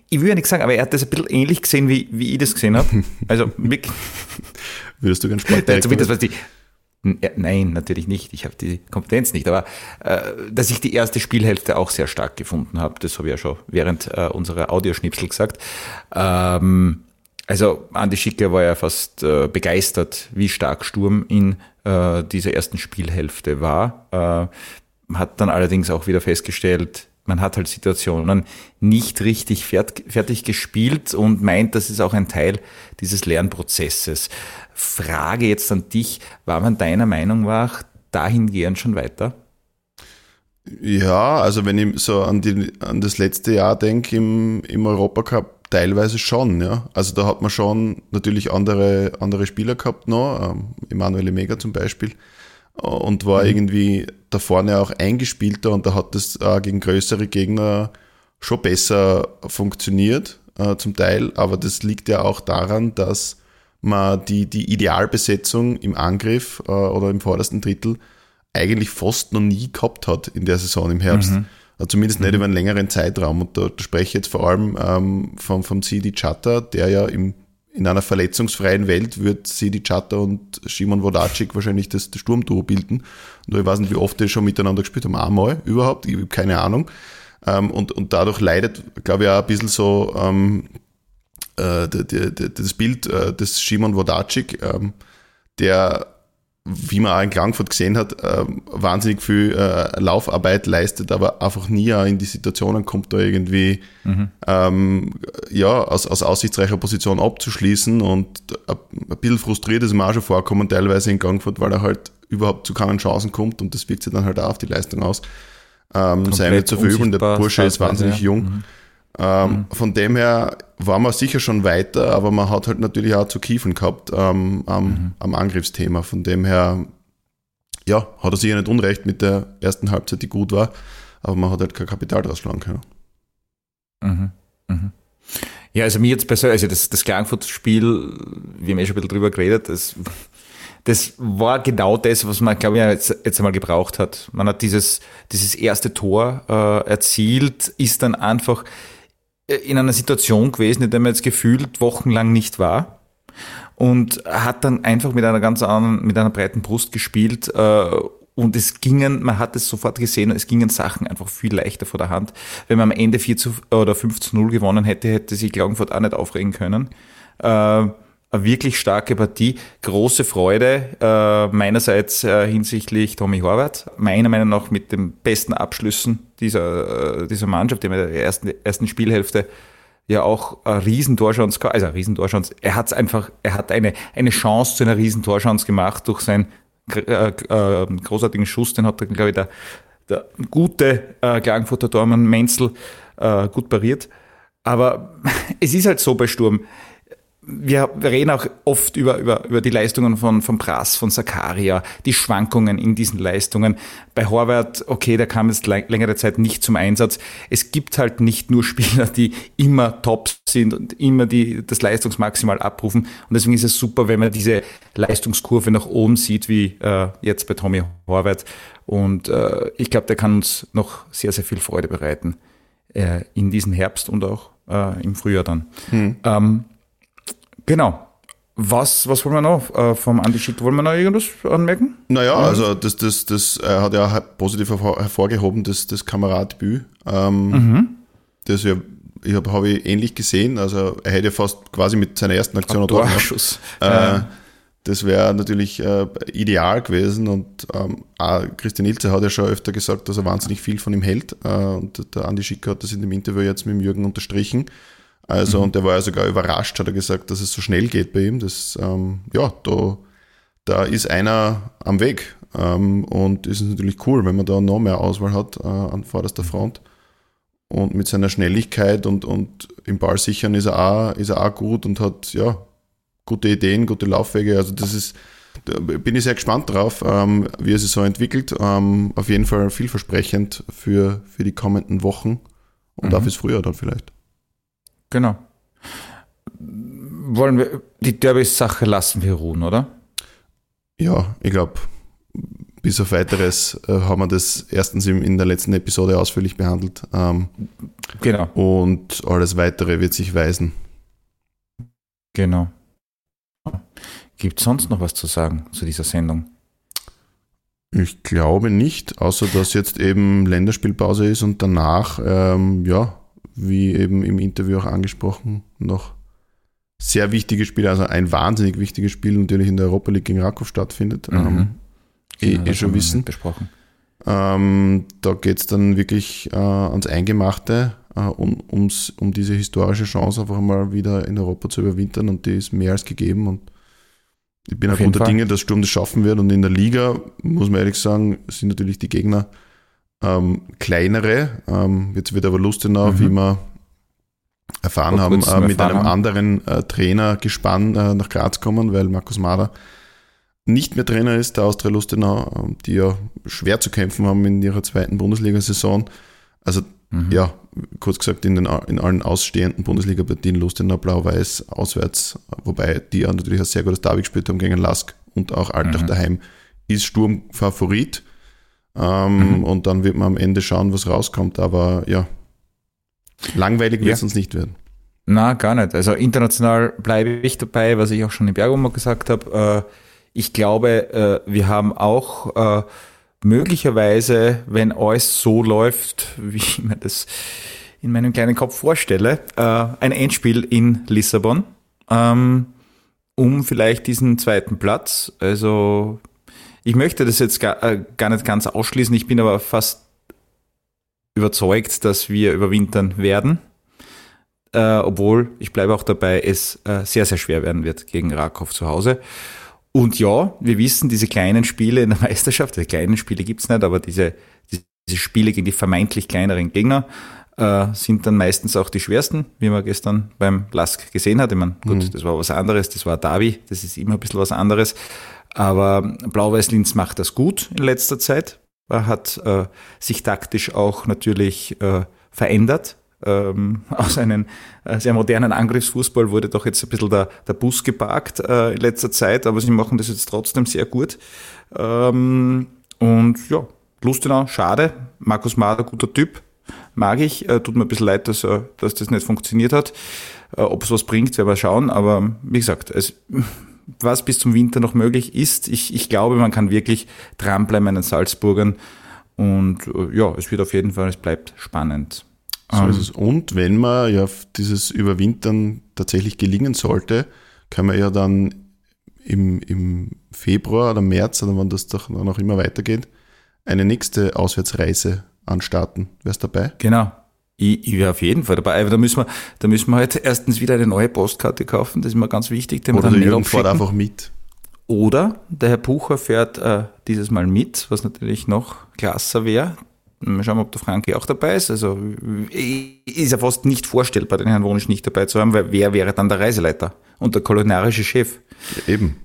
Ich will ja nichts sagen, aber er hat das ein bisschen ähnlich gesehen, wie, wie ich das gesehen habe. Also, [LAUGHS] Würdest du ganz Sportdirektor? Zumindest was die, Nein, natürlich nicht. Ich habe die Kompetenz nicht. Aber äh, dass ich die erste Spielhälfte auch sehr stark gefunden habe, das habe ich ja schon während äh, unserer Audioschnipsel gesagt. Ähm, also Andi Schicker war ja fast äh, begeistert, wie stark Sturm in äh, dieser ersten Spielhälfte war. Äh, hat dann allerdings auch wieder festgestellt, man hat halt Situationen nicht richtig fert fertig gespielt und meint, das ist auch ein Teil dieses Lernprozesses. Frage jetzt an dich, war man deiner Meinung nach dahingehend schon weiter? Ja, also wenn ich so an, die, an das letzte Jahr denke im, im Europacup, Teilweise schon, ja. Also da hat man schon natürlich andere, andere Spieler gehabt noch, ähm, Emanuele Mega zum Beispiel, und war mhm. irgendwie da vorne auch eingespielter und da hat das äh, gegen größere Gegner schon besser funktioniert, äh, zum Teil. Aber das liegt ja auch daran, dass man die, die Idealbesetzung im Angriff äh, oder im vordersten Drittel eigentlich fast noch nie gehabt hat in der Saison im Herbst. Mhm. Äh, zumindest nicht mhm. über einen längeren Zeitraum. Und da, da spreche ich jetzt vor allem ähm, vom, vom Sidi Chata, der ja im, in einer verletzungsfreien Welt wird Sidi Chata und Simon Vodacic wahrscheinlich das, das Sturmduo bilden. Und ich weiß nicht, wie oft die schon miteinander gespielt haben. Einmal überhaupt, ich habe keine Ahnung. Ähm, und, und dadurch leidet, glaube ich, auch ein bisschen so ähm, äh, das Bild äh, des Simon Vodacic, ähm, der wie man auch in Klagenfurt gesehen hat, äh, wahnsinnig viel äh, Laufarbeit leistet, aber einfach nie in die Situationen kommt, da irgendwie mhm. ähm, ja, aus, aus aussichtsreicher Position abzuschließen und ein bisschen frustriert ist ihm auch schon vorkommen, teilweise in Klagenfurt, weil er halt überhaupt zu keinen Chancen kommt und das wirkt sich dann halt auch auf die Leistung aus. Ähm, sei nicht zu verübeln, der Bursche ist wahnsinnig ja. jung. Mhm. Ähm, mhm. Von dem her war man sicher schon weiter, aber man hat halt natürlich auch zu kiefen gehabt ähm, am, mhm. am Angriffsthema. Von dem her, ja, hat er sicher nicht unrecht mit der ersten Halbzeit, die gut war, aber man hat halt kein Kapital draus schlagen können. Mhm. Mhm. Ja, also mir jetzt persönlich, also das, das Klagenfurt-Spiel, wir haben eh schon ein bisschen drüber geredet, das, das war genau das, was man, glaube ich, jetzt, jetzt einmal gebraucht hat. Man hat dieses, dieses erste Tor äh, erzielt, ist dann einfach in einer Situation gewesen, in der man jetzt gefühlt wochenlang nicht war und hat dann einfach mit einer ganz anderen, mit einer breiten Brust gespielt äh, und es gingen, man hat es sofort gesehen, es gingen Sachen einfach viel leichter vor der Hand. Wenn man am Ende 4 zu, oder 5 zu 0 gewonnen hätte, hätte sich Klagenfurt auch nicht aufregen können. Äh, eine wirklich starke Partie. Große Freude äh, meinerseits äh, hinsichtlich Tommy Horvath. Meiner Meinung nach mit den besten Abschlüssen dieser, äh, dieser Mannschaft, der in der ersten, ersten Spielhälfte ja auch eine Riesentorchance, also eine Riesentorchance. Er hat einfach, er hat eine, eine Chance zu einer Riesentorchance gemacht durch seinen äh, äh, großartigen Schuss, den hat glaube ich, der, der gute äh, Klagenfurter Tormann Menzel äh, gut pariert. Aber [LAUGHS] es ist halt so bei Sturm wir, reden auch oft über, über, über die Leistungen von, von Brass, von Sakaria, die Schwankungen in diesen Leistungen. Bei Horvath, okay, der kam jetzt längere Zeit nicht zum Einsatz. Es gibt halt nicht nur Spieler, die immer top sind und immer die, das Leistungsmaximal abrufen. Und deswegen ist es super, wenn man diese Leistungskurve nach oben sieht, wie äh, jetzt bei Tommy Horvath. Und äh, ich glaube, der kann uns noch sehr, sehr viel Freude bereiten äh, in diesem Herbst und auch äh, im Frühjahr dann. Hm. Ähm, Genau. Was, was wollen wir noch äh, vom Andy Schick? Wollen wir noch irgendwas anmerken? Naja, also das, das, das hat ja positiv hervorgehoben, das, das Kameradebüt. Ähm, mhm. Das ja, ich habe hab ich ähnlich gesehen. Also er hätte fast quasi mit seiner ersten Aktion oder Torschuss. Äh, ja. Das wäre natürlich äh, ideal gewesen und ähm, Christian Ilze hat ja schon öfter gesagt, dass er wahnsinnig viel von ihm hält. Äh, und der Andi Schick hat das in dem Interview jetzt mit dem Jürgen unterstrichen. Also, mhm. und der war ja sogar überrascht, hat er gesagt, dass es so schnell geht bei ihm. Das, ähm, ja, da, da ist einer am Weg. Ähm, und ist natürlich cool, wenn man da noch mehr Auswahl hat äh, an vorderster Front. Und mit seiner Schnelligkeit und, und im Ball sichern ist er, auch, ist er auch gut und hat, ja, gute Ideen, gute Laufwege. Also, das ist, da bin ich sehr gespannt drauf, ähm, wie er sich so entwickelt. Ähm, auf jeden Fall vielversprechend für, für die kommenden Wochen und mhm. auch fürs Frühjahr dann vielleicht. Genau. Wollen wir, die Derby-Sache lassen wir ruhen, oder? Ja, ich glaube, bis auf weiteres äh, haben wir das erstens in der letzten Episode ausführlich behandelt. Ähm, genau. Und alles weitere wird sich weisen. Genau. Gibt es sonst noch was zu sagen zu dieser Sendung? Ich glaube nicht, außer dass jetzt eben Länderspielpause ist und danach, ähm, ja, wie eben im Interview auch angesprochen, noch sehr wichtige Spiele, also ein wahnsinnig wichtiges Spiel natürlich in der Europa League gegen Rakow stattfindet. Mhm. Ähm, eh, genau, eh schon wissen. Besprochen. Ähm, da geht es dann wirklich äh, ans Eingemachte, äh, um, ums, um diese historische Chance einfach mal wieder in Europa zu überwintern und die ist mehr als gegeben und ich bin auch guter Dinge, dass Sturm das schaffen wird und in der Liga, muss man ehrlich sagen, sind natürlich die Gegner ähm, kleinere. Ähm, jetzt wird aber Lustenau, mhm. wie wir erfahren haben, äh, mit einem haben. anderen äh, Trainer gespannt äh, nach Graz kommen, weil Markus Mader nicht mehr Trainer ist, der Austria Lustenau, äh, die ja schwer zu kämpfen haben in ihrer zweiten Bundesliga-Saison. Also mhm. ja, kurz gesagt, in, den, in allen ausstehenden Bundesliga-Partien Lustenau blau-weiß auswärts, wobei die ja natürlich ein sehr gutes Derby gespielt haben gegen Lask und auch Altach mhm. daheim, ist Sturm Favorit. Ähm, mhm. Und dann wird man am Ende schauen, was rauskommt. Aber ja, langweilig wird es uns nicht werden. Na, gar nicht. Also international bleibe ich dabei, was ich auch schon in Bergamo gesagt habe. Äh, ich glaube, äh, wir haben auch äh, möglicherweise, wenn alles so läuft, wie ich mir das in meinem kleinen Kopf vorstelle, ein Endspiel in Lissabon, ähm, um vielleicht diesen zweiten Platz. Also ich möchte das jetzt gar, äh, gar nicht ganz ausschließen. Ich bin aber fast überzeugt, dass wir überwintern werden. Äh, obwohl, ich bleibe auch dabei, es äh, sehr, sehr schwer werden wird gegen Rakow zu Hause. Und ja, wir wissen, diese kleinen Spiele in der [LAUGHS] Meisterschaft, die kleinen Spiele gibt's nicht, aber diese, diese Spiele gegen die vermeintlich kleineren Gegner äh, sind dann meistens auch die schwersten, wie man gestern beim Lask gesehen hat. Ich meine, gut, mhm. das war was anderes, das war Davi, das ist immer ein bisschen was anderes. Aber Blau-Weiß-Linz macht das gut in letzter Zeit. Hat äh, sich taktisch auch natürlich äh, verändert. Ähm, [LAUGHS] aus einem äh, sehr modernen Angriffsfußball wurde doch jetzt ein bisschen der, der Bus geparkt äh, in letzter Zeit, aber sie machen das jetzt trotzdem sehr gut. Ähm, und ja, Lustenau, schade. Markus Mader, guter Typ, mag ich. Äh, tut mir ein bisschen leid, dass, dass das nicht funktioniert hat. Äh, Ob es was bringt, werden wir schauen. Aber wie gesagt, es was bis zum Winter noch möglich ist. Ich, ich glaube, man kann wirklich dranbleiben an den Salzburgern. Und äh, ja, es wird auf jeden Fall, es bleibt spannend. So ist ähm, es. Und wenn man ja dieses Überwintern tatsächlich gelingen sollte, können wir ja dann im, im Februar oder März oder wann das doch noch immer weitergeht, eine nächste Auswärtsreise anstarten. Wärst dabei? Genau. Ich, ich wäre auf jeden Fall dabei. Aber da müssen wir, da müssen wir halt erstens wieder eine neue Postkarte kaufen. Das ist mir ganz wichtig. Den Oder der Jürgen fährt einfach mit. Oder der Herr Bucher fährt äh, dieses Mal mit, was natürlich noch klasser wäre. Mal schauen, ob der Frankie auch dabei ist. Also ist ja fast nicht vorstellbar, den Herrn Wonisch nicht dabei zu haben, weil wer wäre dann der Reiseleiter und der kulinarische Chef? Eben.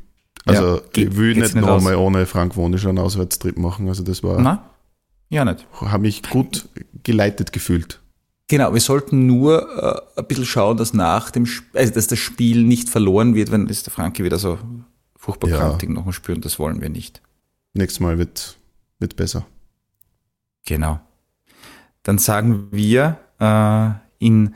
Also Ja, geht- ich will nicht nicht noch aus. mal ohne Frank Wonisch einen Auswärtstrip machen. Also das war, Na? Ja, nicht. habe mich gut geleitet gefühlt. Genau, wir sollten nur äh, ein bisschen schauen, dass nach dem Sp also dass das Spiel nicht verloren wird, wenn ist der Frankie wieder so furchtbar Ja. krantig noch spüren, das wollen wir nicht. Nächstes Mal wird, wird besser. Genau. Dann sagen wir äh, in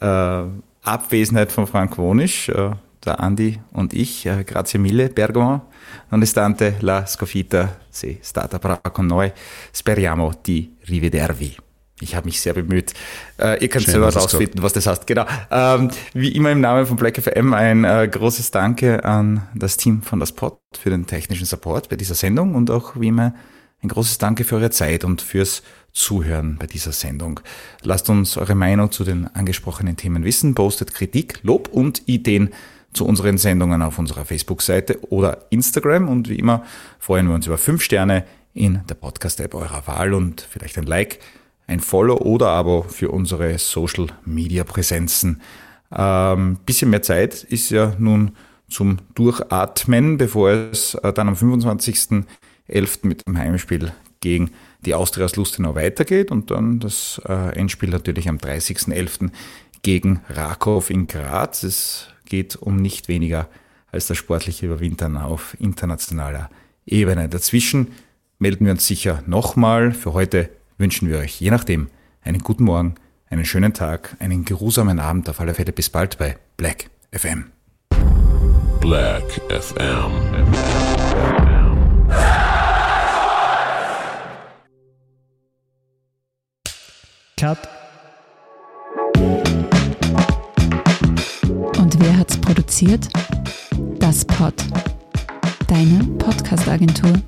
äh, Abwesenheit von Frank Wonisch, äh, der Andi und ich, äh, grazie mille Bergamo, nonostante la sconfitta sei stata brava con noi, speriamo di rivedervi. Ich habe mich sehr bemüht. Äh, ihr könnt Schön, selber rausfinden, was das heißt. Genau. Ähm, wie immer im Namen von Black FM ein äh, großes Danke an das Team von das Pod für den technischen Support bei dieser Sendung und auch wie immer ein großes Danke für eure Zeit und fürs Zuhören bei dieser Sendung. Lasst uns eure Meinung zu den angesprochenen Themen wissen, postet Kritik, Lob und Ideen zu unseren Sendungen auf unserer Facebook-Seite oder Instagram und wie immer freuen wir uns über fünf Sterne in der Podcast-App eurer Wahl und vielleicht ein Like, ein Follow oder Abo für unsere Social-Media-Präsenzen. Ähm, bisschen mehr Zeit ist ja nun zum Durchatmen, bevor es äh, dann am 25.11. mit dem Heimspiel gegen die Austria aus Lustenau weitergeht und dann das äh, Endspiel natürlich am 30.11. gegen Rakow in Graz. Es geht um nicht weniger als das sportliche Überwintern auf internationaler Ebene. Dazwischen melden wir uns sicher nochmal. Für heute wünschen wir euch je nachdem einen guten Morgen, einen schönen Tag, einen geruhsamen Abend. Auf alle Fälle bis bald bei Black FM. Black FM. Cut. Und wer hat's produziert? Das Pod. Deine Podcast-Agentur.